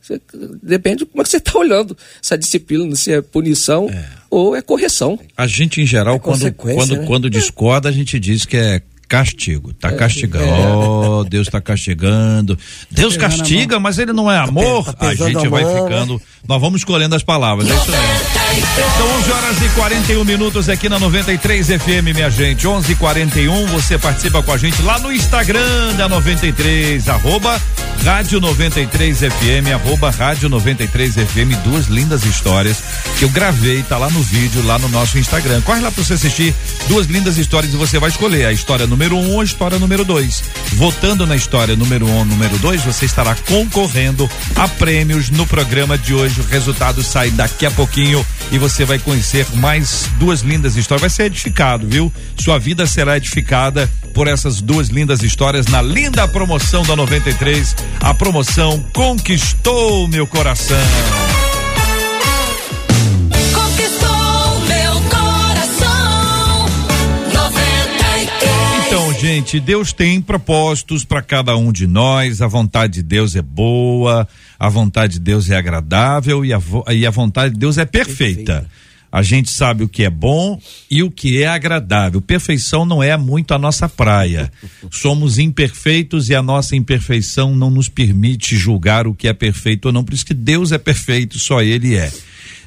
Você- depende de como é que você está olhando essa disciplina, se é punição ou é correção. A gente, em geral, quando, consequência, quando, né? quando discorda, a gente diz que é castigo. Tá castigando. Oh, Deus tá castigando. Deus castiga, mas ele não é amor. tá a gente vai mão, ficando. Nós vamos escolhendo as palavras. É isso mesmo. São 11 horas e 41 minutos aqui na 93 FM, minha gente. 11 e 41 Você participa com a gente lá no Instagram da 93, arroba Rádio 93 FM, arroba Rádio 93 FM. Duas lindas histórias que eu gravei, tá lá no vídeo, lá no nosso Instagram. Corre lá pra você assistir duas lindas histórias e você vai escolher a história número um ou história número dois. Votando na história número um ou número dois, você estará concorrendo a prêmios no programa de hoje. O resultado sai daqui a pouquinho e você vai conhecer mais duas lindas histórias. Vai ser edificado, viu? Sua vida será edificada por essas duas lindas histórias na linda promoção da 93. A promoção conquistou meu coração. Gente, Deus tem propósitos para cada um de nós. A vontade de Deus é boa, a vontade de Deus é agradável e a, e a vontade de Deus é perfeita. A gente sabe o que é bom e o que é agradável. Perfeição não é muito a nossa praia. Somos imperfeitos e a nossa imperfeição não nos permite julgar o que é perfeito ou não. Por isso que Deus é perfeito, só Ele é.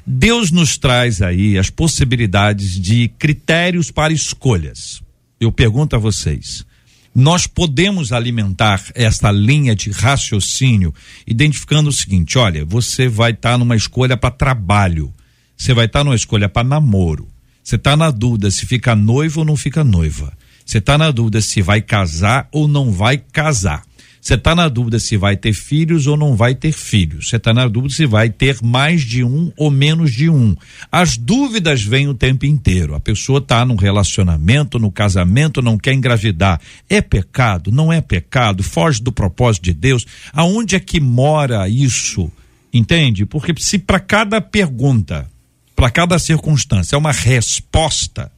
Deus nos traz aí as possibilidades de critérios para escolhas. Eu pergunto a vocês: nós podemos alimentar esta linha de raciocínio identificando o seguinte: olha, você vai estar numa escolha para trabalho, você vai estar numa escolha para namoro, você está na dúvida se fica noivo ou não fica noiva, você está na dúvida se vai casar ou não vai casar. Você está na dúvida se vai ter filhos ou não vai ter filhos. Você está na dúvida se vai ter mais de um ou menos de um. As dúvidas vêm o tempo inteiro. A pessoa está num relacionamento, no casamento, não quer engravidar. É pecado? Não é pecado? Foge do propósito de Deus? Aonde é que mora isso? Entende? Porque se para cada pergunta, para cada circunstância, é uma resposta,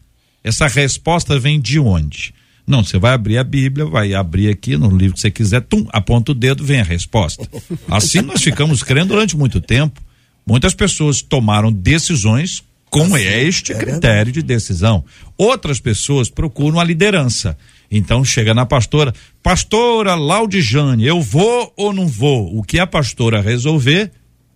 essa resposta vem de onde? Não, você vai abrir a Bíblia, vai abrir aqui no livro que você quiser, tum, aponta o dedo, vem a resposta. Assim nós ficamos crendo durante muito tempo. Muitas pessoas tomaram decisões com Assim, este é critério de decisão. Outras pessoas procuram a liderança. Então chega na pastora, pastora Laudijane, eu vou ou não vou? O que a pastora resolver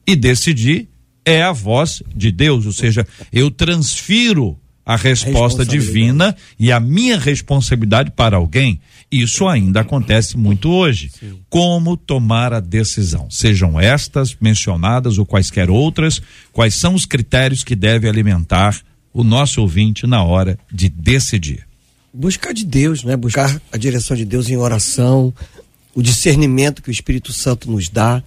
e decidir é a voz de Deus, ou seja, eu transfiro a resposta divina e a minha responsabilidade para alguém. Isso ainda acontece muito hoje. Como tomar a decisão? Sejam estas mencionadas ou quaisquer outras, quais são os critérios que deve alimentar o nosso ouvinte na hora de decidir? Buscar de Deus, né? Buscar a direção de Deus em oração, o discernimento que o Espírito Santo nos dá,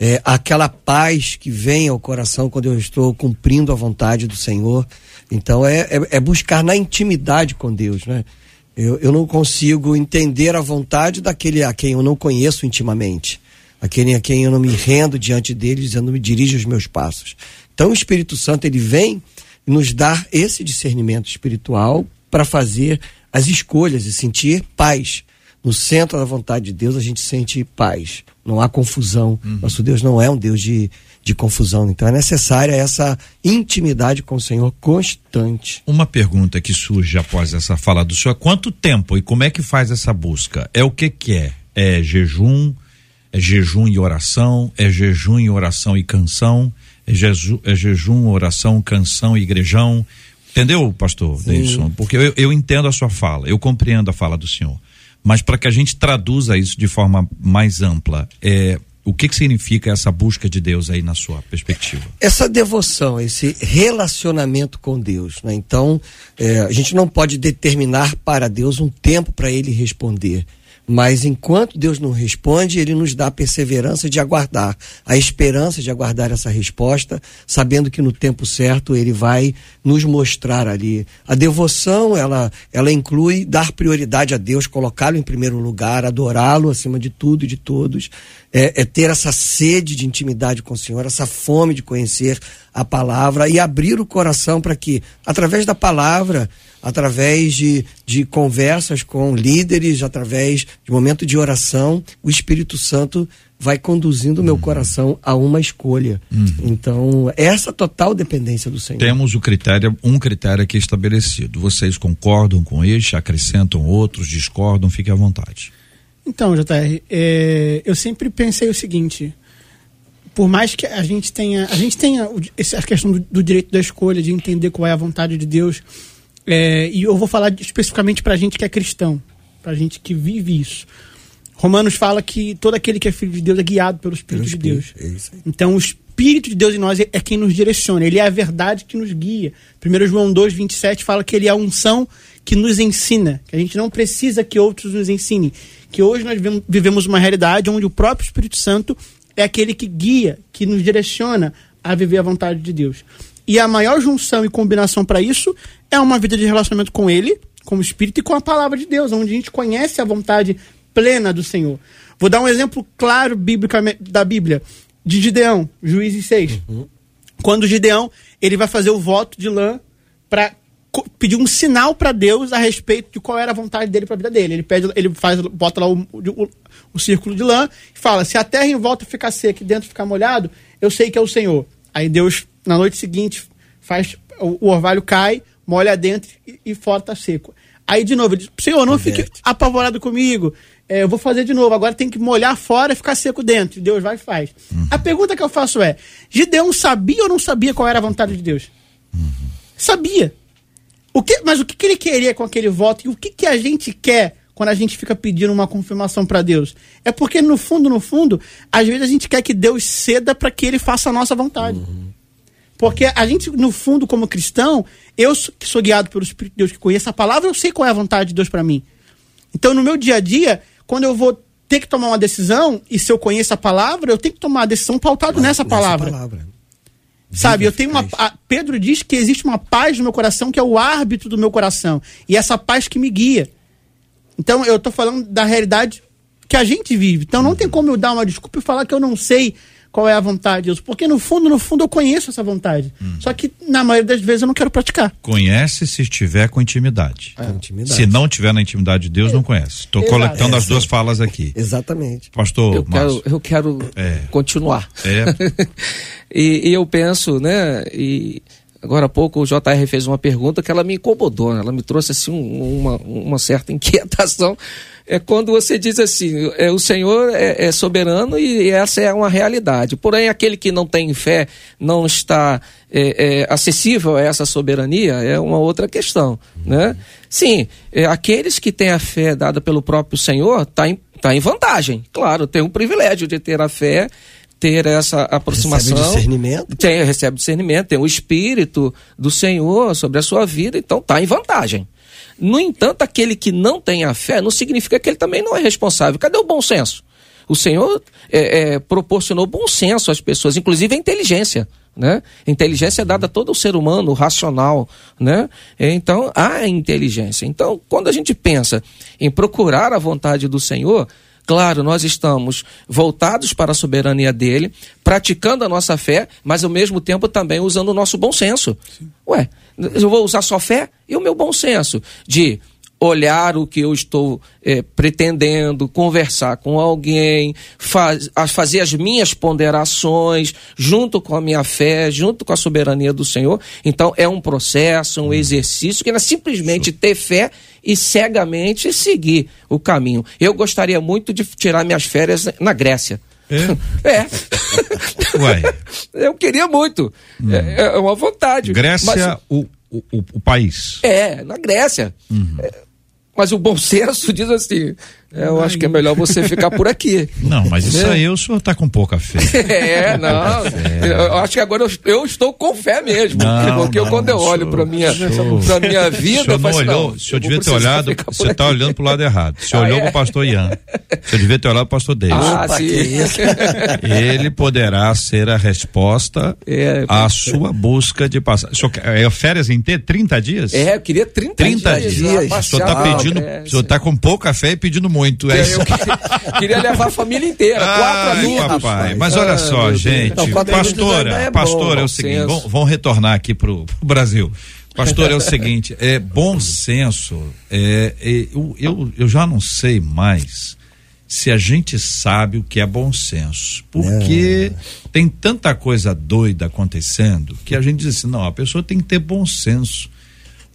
é, aquela paz que vem ao coração quando eu estou cumprindo a vontade do Senhor. Então é, é, é buscar na intimidade com Deus, né? Eu, eu não consigo entender a vontade daquele a quem eu não conheço intimamente, aquele a quem eu não me rendo diante dele, dizendo me dirige os meus passos. Então o Espírito Santo ele vem nos dar esse discernimento espiritual para fazer as escolhas e sentir paz. No centro da vontade de Deus a gente sente paz, não há confusão. Nosso Deus não é um Deus de, de confusão, então é necessária essa intimidade com o Senhor constante. Uma pergunta que surge após essa fala do senhor: quanto tempo e como é que faz essa busca? É o que que é? É jejum? É jejum e oração? É jejum e oração e canção? É, jeju, é jejum, oração, canção e igrejão? Entendeu, pastor Davidson? Porque eu, eu entendo a sua fala, eu compreendo a fala do senhor. Mas para que a gente traduza isso de forma mais ampla, é, o que, que significa essa busca de Deus aí na sua perspectiva? essa devoção, esse relacionamento com Deus. Né? Então, é, a gente não pode determinar para Deus um tempo para ele responder. Mas enquanto Deus não responde, ele nos dá a perseverança de aguardar, a esperança de aguardar essa resposta, sabendo que no tempo certo ele vai nos mostrar ali. A devoção, ela, ela inclui dar prioridade a Deus, colocá-lo em primeiro lugar, adorá-lo acima de tudo e de todos, é, é ter essa sede de intimidade com o Senhor, essa fome de conhecer a palavra e abrir o coração para que, através da palavra, através de, de conversas com líderes, através de momento de oração, o Espírito Santo vai conduzindo o meu coração a uma escolha. Então, essa total dependência do Senhor. Temos o critério, um critério aqui estabelecido. Vocês concordam com este, acrescentam outros, discordam, fique à vontade. Então, JR, é, eu sempre pensei o seguinte: por mais que a gente tenha, a gente tenha o- esse- a questão do, do direito da escolha, de entender qual é a vontade de Deus, é, e eu vou falar especificamente para a gente que é cristão, para a gente que vive isso. Romanos fala que todo aquele que é filho de Deus é guiado pelo Espírito de Deus. É. Então, o Espírito de Deus em nós é é quem nos direciona, ele é a verdade que nos guia. 1 João 2, 27 fala que ele é a unção que nos ensina, que a gente não precisa que outros nos ensinem. Que hoje nós vivemos uma realidade onde o próprio Espírito Santo é aquele que guia, que nos direciona a viver a vontade de Deus. E a maior junção e combinação para isso é uma vida de relacionamento com Ele, com o Espírito e com a palavra de Deus, onde a gente conhece a vontade plena do Senhor. Vou dar um exemplo claro biblicamente da Bíblia de Gideão, Juízes 6. Quando Gideão ele vai fazer o voto de lã para pedir um sinal para Deus a respeito de qual era a vontade dele para a vida dele. Ele pede, ele faz, bota lá o, o, o círculo de lã e fala: se a terra em volta ficar seca e dentro ficar molhado, eu sei que é o Senhor. Aí Deus na noite seguinte faz o, o orvalho cai, molha dentro e, e fora tá seco. Aí de novo, ele diz, Senhor, não fique apavorado comigo. É, eu vou fazer de novo. Agora tem que molhar fora e ficar seco dentro. Deus vai e faz. A pergunta que eu faço é: Gideão sabia ou não sabia qual era a vontade de Deus? Sabia. O que, mas o que, que ele queria com aquele voto e o que, que a gente quer quando a gente fica pedindo uma confirmação para Deus? É porque no fundo, no fundo, às vezes a gente quer que Deus ceda para que ele faça a nossa vontade. Porque a gente, no fundo, como cristão, eu que sou guiado pelo Espírito de Deus, que conheço a palavra, eu sei qual é a vontade de Deus para mim. Então, no meu dia a dia, quando eu vou ter que tomar uma decisão, e se eu conheço a palavra, eu tenho que tomar a decisão pautado nessa palavra. Sabe, eu tenho uma. a- Pedro diz que existe uma paz no meu coração que é o árbitro do meu coração. E essa paz que me guia. Então, eu tô falando da realidade que a gente vive. Então, não tem como eu dar uma desculpa e falar que eu não sei qual é a vontade de Deus. Porque, no fundo, no fundo, eu conheço essa vontade. Só que, na maioria das vezes, eu não quero praticar. Conhece se estiver com intimidade. Com intimidade. Se não tiver na intimidade de Deus, não conhece. Estou coletando as Essa- duas falas aqui. Exatamente. Pastor Eu Márcio. quero, eu quero É. continuar. É. e, e eu penso, né? E agora há pouco o JR fez uma pergunta que ela me incomodou, né, ela me trouxe assim um- uma, uma certa inquietação. É quando você diz assim, é, o Senhor é, é soberano e essa é uma realidade. Porém, aquele que não tem fé, não está é, é, acessível a essa soberania, é uma outra questão, né? Sim, é, aqueles que têm a fé dada pelo próprio Senhor, está em, tá em vantagem. Claro, tem o privilégio de ter a fé, ter essa aproximação. Recebe discernimento. Tem, recebe discernimento, tem o Espírito do Senhor sobre a sua vida, então está em vantagem. No entanto, aquele que não tem a fé não significa que ele também não é responsável. Cadê o bom senso? O Senhor é, é, proporcionou bom senso às pessoas, inclusive a inteligência. Né? A inteligência é dada a todo o ser humano, racional. Né? Então, há inteligência. Então, quando a gente pensa em procurar a vontade do Senhor, Claro, nós estamos voltados para a soberania dele, praticando a nossa fé, mas ao mesmo tempo também usando o nosso bom senso. Ué, eu vou usar só fé? E o meu bom senso? De olhar o que eu estou eh, pretendendo, conversar com alguém, faz, fazer as minhas ponderações junto com a minha fé, junto com a soberania do Senhor. Então é um processo, um exercício que não é simplesmente ter fé e cegamente seguir o caminho. Eu gostaria muito de tirar minhas férias na Grécia. É. Ué, Eu queria muito. É, é uma vontade. Grécia, Mas- o, o, o, país. é, na Grécia. É, mas o bom senso diz assim: é, eu acho que é melhor você ficar por aqui. Não, mas isso Né? aí o senhor tá com pouca fé. É, não. Eu acho que agora eu, eu estou com fé mesmo. Não, porque eu, não, quando eu senhor, olho para minha, senhor. pra minha O vida, senhor eu não assim, olhou, não, o senhor eu devia ter olhado, você está olhando pro lado errado. Você Ah, olhou é? pro pastor Ian. Você devia ter olhado pro pastor Davis. Ah, Opa, sim. que isso. Ele poderá ser a resposta É, à sua busca de passar. O senhor É férias em ter 30 dias? É, eu queria 30, 30 dias. dias. O senhor está pedindo. Grécia. O senhor está com pouca fé e pedindo muito. É É, isso. eu queria, levar a família inteira, quatro Ai, amigos. papai. Mas olha Ah, só, gente. Não, amigos pastora, é pastora, bom. é o seguinte, senso. vão retornar aqui pro, pro Brasil. Pastor, é o seguinte, é bom senso. É, é, eu, eu, eu já não sei mais se a gente sabe o que é bom senso. Porque tem tanta coisa doida acontecendo que a gente diz assim, não, a pessoa tem que ter bom senso.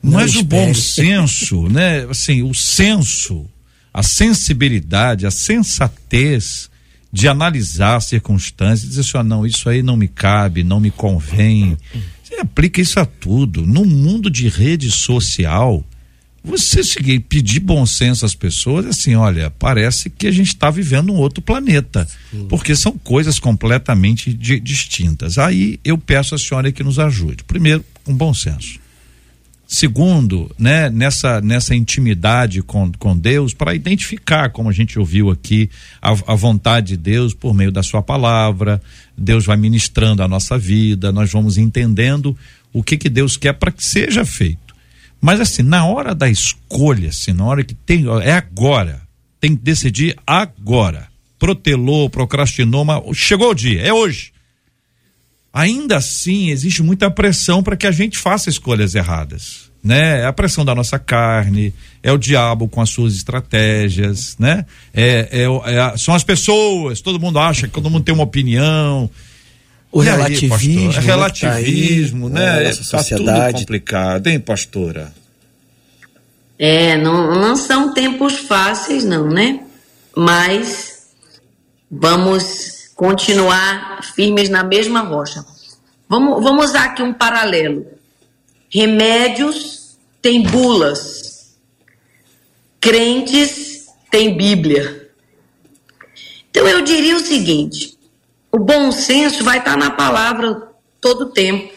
Mas o bom senso, né? Assim, o senso, a sensibilidade, a sensatez de analisar as circunstâncias e dizer assim, ah, não, isso aí não me cabe, não me convém. Você aplica isso a tudo. No mundo de rede social, você seguir, pedir bom senso às pessoas, assim, olha, parece que a gente está vivendo um outro planeta, porque são coisas completamente di- distintas. Aí eu peço à senhora que nos ajude. Primeiro, com bom senso. Segundo, né, nessa, nessa intimidade com, com Deus, para identificar, como a gente ouviu aqui, a, a vontade de Deus por meio da Sua palavra. Deus vai ministrando a nossa vida, nós vamos entendendo o que, que Deus quer para que seja feito. Mas assim, na hora da escolha, assim, na hora que tem, é agora, tem que decidir agora. Protelou, procrastinou, mas chegou o dia, é hoje. Ainda assim, existe muita pressão para que a gente faça escolhas erradas, né? É a pressão da nossa carne, é o diabo com as suas estratégias, né? É, é é a- são as pessoas, todo mundo acha que todo mundo tem uma opinião. O E aí, relativismo? É né, relativismo, tá aí, né? na É, tá tudo sociedade. complicado, hein, pastora? É, não, não são tempos fáceis, não, né? Mas vamos continuar firmes na mesma rocha. Vamos, vamos usar aqui um paralelo. Remédios têm bulas. Crentes tem Bíblia. Então eu diria o seguinte: o bom senso vai estar na palavra todo tempo.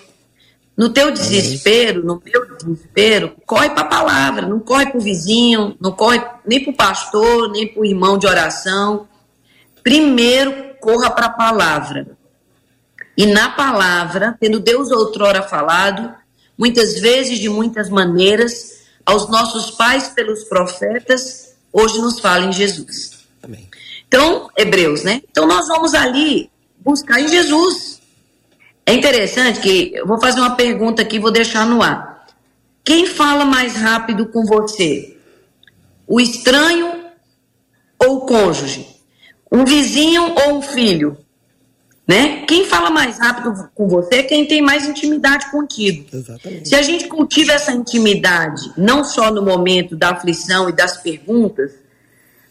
No teu desespero, no meu desespero, corre para a palavra, não corre para o vizinho, não corre nem para o pastor, nem para o irmão de oração. Primeiro, corra para a palavra. E na palavra, tendo Deus outrora falado, muitas vezes, de muitas maneiras, aos nossos pais pelos profetas, hoje nos fala em Jesus. Amém. Então, Hebreus, né? Então nós vamos ali buscar em Jesus. É interessante que eu vou fazer uma pergunta aqui, vou deixar no ar. Quem fala mais rápido com você? O estranho ou o cônjuge? Um vizinho ou um filho? Né? Quem fala mais rápido com você é quem tem mais intimidade contigo. Exatamente. Se a gente cultiva essa intimidade, não só no momento da aflição e das perguntas,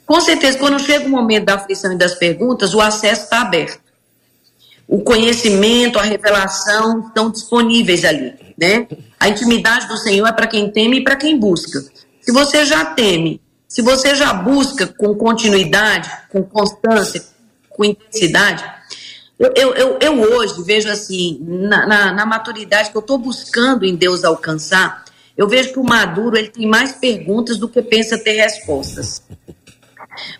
com certeza, quando chega o momento da aflição e das perguntas, o acesso está aberto. O conhecimento, a revelação estão disponíveis ali, né? A intimidade do Senhor é para quem teme e para quem busca. Se você já teme, se você já busca com continuidade, com constância, com intensidade, eu, eu, eu, eu hoje vejo assim, na, na, na maturidade que eu estou buscando em Deus alcançar, eu vejo que o maduro ele tem mais perguntas do que pensa ter respostas.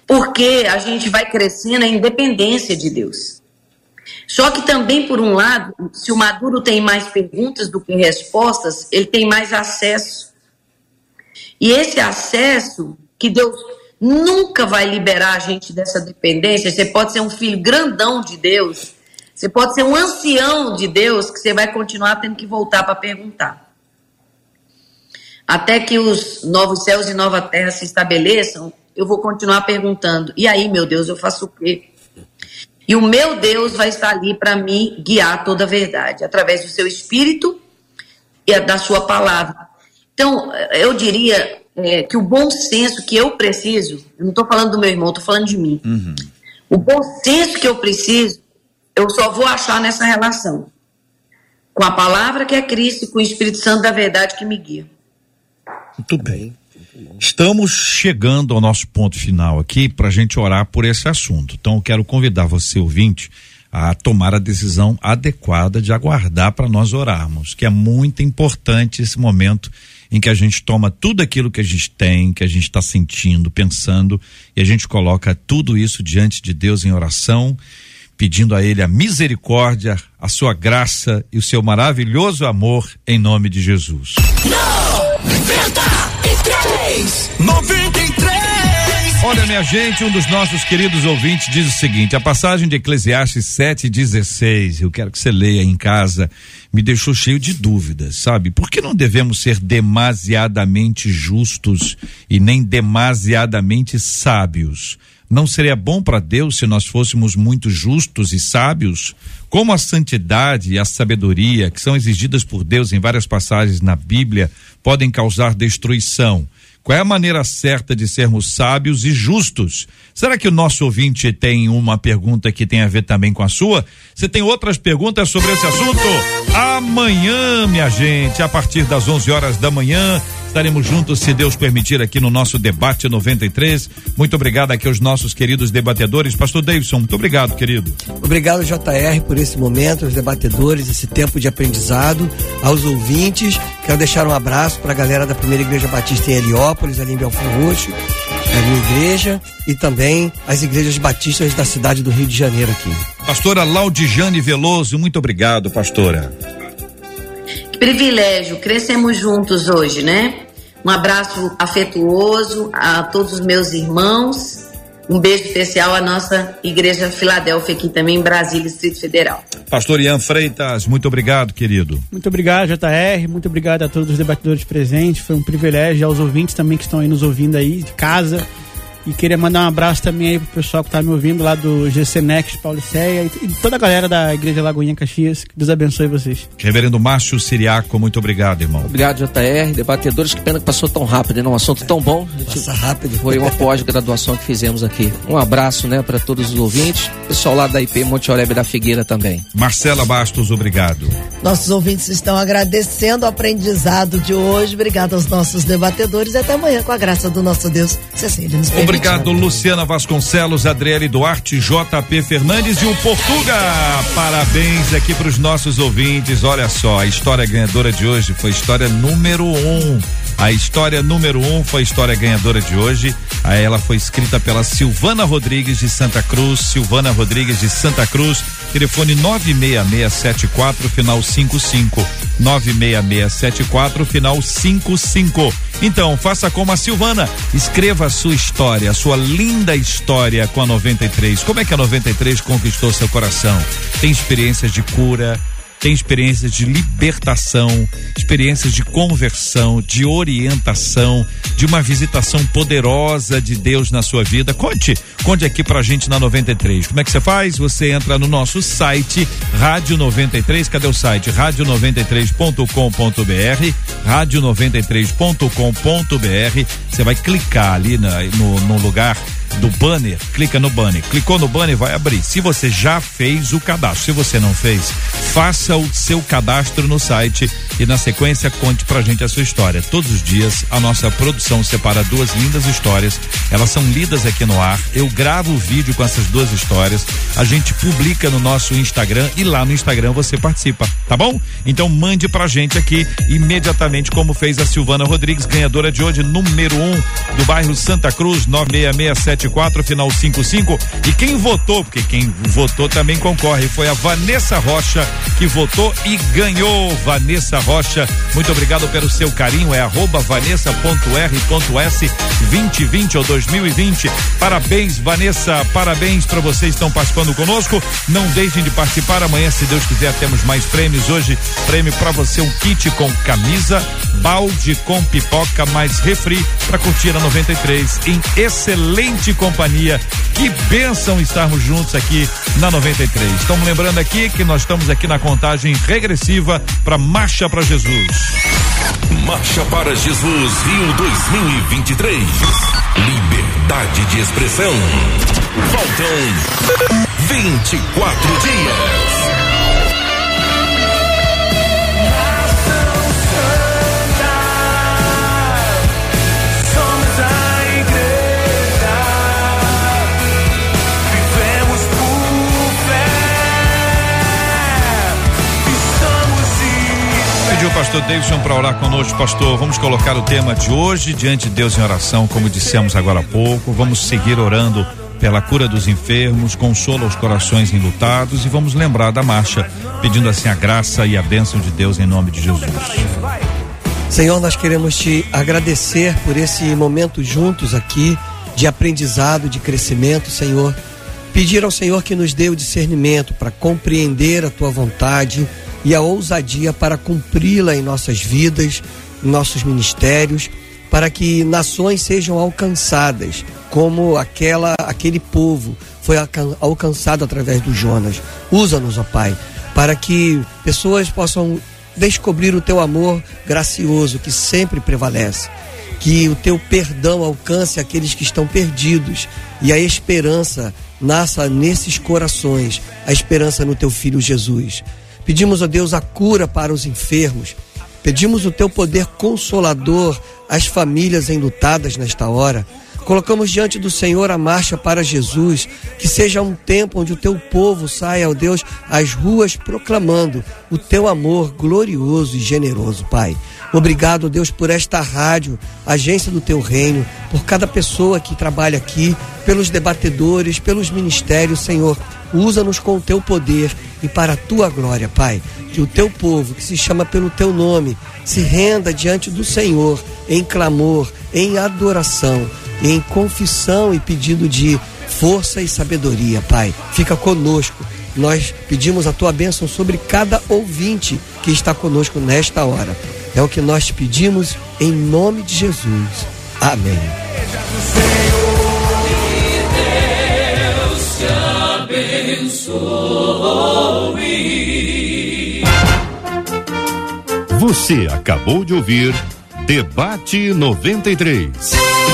Porque a gente vai crescendo a independência de Deus. Só que também, por um lado, se o maduro tem mais perguntas do que respostas, ele tem mais acesso. E esse acesso que Deus nunca vai liberar a gente dessa dependência. Você pode ser um filho grandão de Deus, você pode ser um ancião de Deus que você vai continuar tendo que voltar para perguntar. Até que os novos céus e nova terra se estabeleçam, eu vou continuar perguntando. E aí, meu Deus, eu faço o quê? E o meu Deus vai estar ali para me guiar toda a verdade, através do seu espírito e da sua palavra. Então, eu diria é, que o bom senso que eu preciso, eu não estou falando do meu irmão, estou falando de mim. O bom senso que eu preciso, eu só vou achar nessa relação com a palavra que é Cristo e com o Espírito Santo da verdade que me guia. Muito bem. Estamos chegando ao nosso ponto final aqui para a gente orar por esse assunto. Então, eu quero convidar você, ouvinte, a tomar a decisão adequada de aguardar para nós orarmos, que é muito importante esse momento em que a gente toma tudo aquilo que a gente tem, que a gente está sentindo, pensando, e a gente coloca tudo isso diante de Deus em oração, pedindo a Ele a misericórdia, a sua graça e o seu maravilhoso amor em nome de Jesus. 93. 93. Olha, minha gente, um dos nossos queridos ouvintes diz o seguinte: a passagem de Eclesiastes 7,16, eu quero que você leia em casa, me deixou cheio de dúvidas, sabe? Por que não devemos ser demasiadamente justos e nem demasiadamente sábios? Não seria bom para Deus se nós fôssemos muito justos e sábios? Como a santidade e a sabedoria, que são exigidas por Deus em várias passagens na Bíblia, podem causar destruição? Qual é a maneira certa de sermos sábios e justos? Será que o nosso ouvinte tem uma pergunta que tem a ver também com a sua? Você tem outras perguntas sobre esse assunto? Amanhã, minha gente, a partir das 11 horas da manhã, estaremos juntos, se Deus permitir, aqui no nosso debate 93. Muito obrigado aqui aos nossos queridos debatedores. Pastor Davidson, muito obrigado, querido. Obrigado, JR, por esse momento, aos debatedores, esse tempo de aprendizado, aos ouvintes. Quero deixar um abraço para a galera da Primeira Igreja Batista em Heliópolis, ali em Belfort Roxo, a minha igreja, e também as igrejas batistas da cidade do Rio de Janeiro aqui. Pastora Laudijane Veloso, muito obrigado, pastora. Que privilégio, crescemos juntos hoje, né? Um abraço afetuoso a todos os meus irmãos. Um beijo especial à nossa Igreja Filadélfia aqui também em Brasília, Distrito Federal. Pastor Ian Freitas, muito obrigado, querido. Muito obrigado, JR. Muito obrigado a todos os debatedores presentes. Foi um privilégio aos ouvintes também que estão aí nos ouvindo aí de casa. E queria mandar um abraço também aí pro pessoal que tá me ouvindo lá do GC Next Pauliceia e, e toda a galera da Igreja Lagoinha Caxias. Que Deus abençoe vocês. Reverendo Márcio Siriaco, muito obrigado, irmão. Obrigado, JR. Debatedores, que pena que passou tão rápido, né? Um assunto tão bom. Passa rápido. Foi uma pós-graduação que fizemos aqui. Um abraço, né, para todos os ouvintes. Pessoal lá da IP Monte Oreb da Figueira também. Marcela Bastos, obrigado. Nossos ouvintes estão agradecendo o aprendizado de hoje. Obrigado aos nossos debatedores e até amanhã, com a graça do nosso Deus. Se assim ele nos permitir. Obrigado, Luciana Vasconcelos, Adriele Duarte, JP Fernandes e o Portuga. Parabéns aqui para os nossos ouvintes. Olha só, a história ganhadora de hoje foi história número um. A história número um foi a história ganhadora de hoje. Ela foi escrita pela Silvana Rodrigues de Santa Cruz. Silvana Rodrigues de Santa Cruz. Telefone 96674 final 55. 96674 final 55. Então, faça como a Silvana. Escreva a sua história, a sua linda história com a 93. Como é que a 93 conquistou seu coração? Tem experiências de cura, tem experiências de libertação, experiências de conversão, de orientação, de uma visitação poderosa de Deus na sua vida. Conte, conte aqui pra gente na 93. Como é que você faz? Você entra no nosso site Rádio 93, cadê o site? rádio93.com.br, rádio93.com.br. Você vai clicar ali na, no, no lugar do banner, clica no banner. Clicou no banner, vai abrir. Se você já fez o cadastro, se você não fez, faça o seu cadastro no site e na sequência conte pra gente a sua história. Todos os dias a nossa produção separa duas lindas histórias. Elas são lidas aqui no ar. Eu gravo o vídeo com essas duas histórias. A gente publica no nosso Instagram e lá no Instagram você participa, tá bom? Então mande pra gente aqui imediatamente como fez a Silvana Rodrigues, ganhadora de hoje, número um do bairro Santa Cruz, 966 74 final 55. E quem votou, porque quem votou também concorre, foi a Vanessa Rocha que votou e ganhou. Vanessa Rocha, muito obrigado pelo seu carinho. É arroba vanessa.r.s 2020 ou 2020. Parabéns, Vanessa. Parabéns para vocês que estão participando conosco. Não deixem de participar. Amanhã, se Deus quiser, temos mais prêmios. Hoje, prêmio para você: um kit com camisa, balde com pipoca, mais refri para curtir a 93 em excelente companhia. Que bênção estarmos juntos aqui na 93. Estamos lembrando aqui que nós estamos aqui na contagem regressiva para Marcha para Jesus. Marcha para Jesus Rio 2023. Liberdade de expressão. Faltam 24 dias. Pediu o pastor Davidson para orar conosco, pastor. Vamos colocar o tema de hoje diante de Deus em oração, como dissemos agora há pouco. Vamos seguir orando pela cura dos enfermos, consola os corações enlutados e vamos lembrar da marcha, pedindo assim a graça e a bênção de Deus em nome de Jesus. Senhor, nós queremos te agradecer por esse momento juntos aqui de aprendizado, de crescimento, Senhor. Pedir ao Senhor que nos dê o discernimento para compreender a tua vontade e a ousadia para cumpri-la em nossas vidas, em nossos ministérios, para que nações sejam alcançadas, como aquela aquele povo foi alcançado através do Jonas. Usa-nos, ó Pai, para que pessoas possam descobrir o teu amor gracioso que sempre prevalece. Que o teu perdão alcance aqueles que estão perdidos e a esperança nasça nesses corações, a esperança no teu filho Jesus. Pedimos a Deus a cura para os enfermos. Pedimos o teu poder consolador às famílias enlutadas nesta hora. Colocamos diante do Senhor a marcha para Jesus, que seja um tempo onde o teu povo saia, ó Deus, às ruas proclamando o teu amor glorioso e generoso, Pai. Obrigado, Deus, por esta rádio, agência do teu reino, por cada pessoa que trabalha aqui, pelos debatedores, pelos ministérios, Senhor. Usa-nos com o teu poder e para a tua glória, Pai. Que o teu povo, que se chama pelo teu nome, se renda diante do Senhor em clamor, em adoração, em confissão e pedido de força e sabedoria, Pai. Fica conosco. Nós pedimos a tua bênção sobre cada ouvinte que está conosco nesta hora. É o que nós te pedimos em nome de Jesus. Amém. Você acabou de ouvir Debate 93.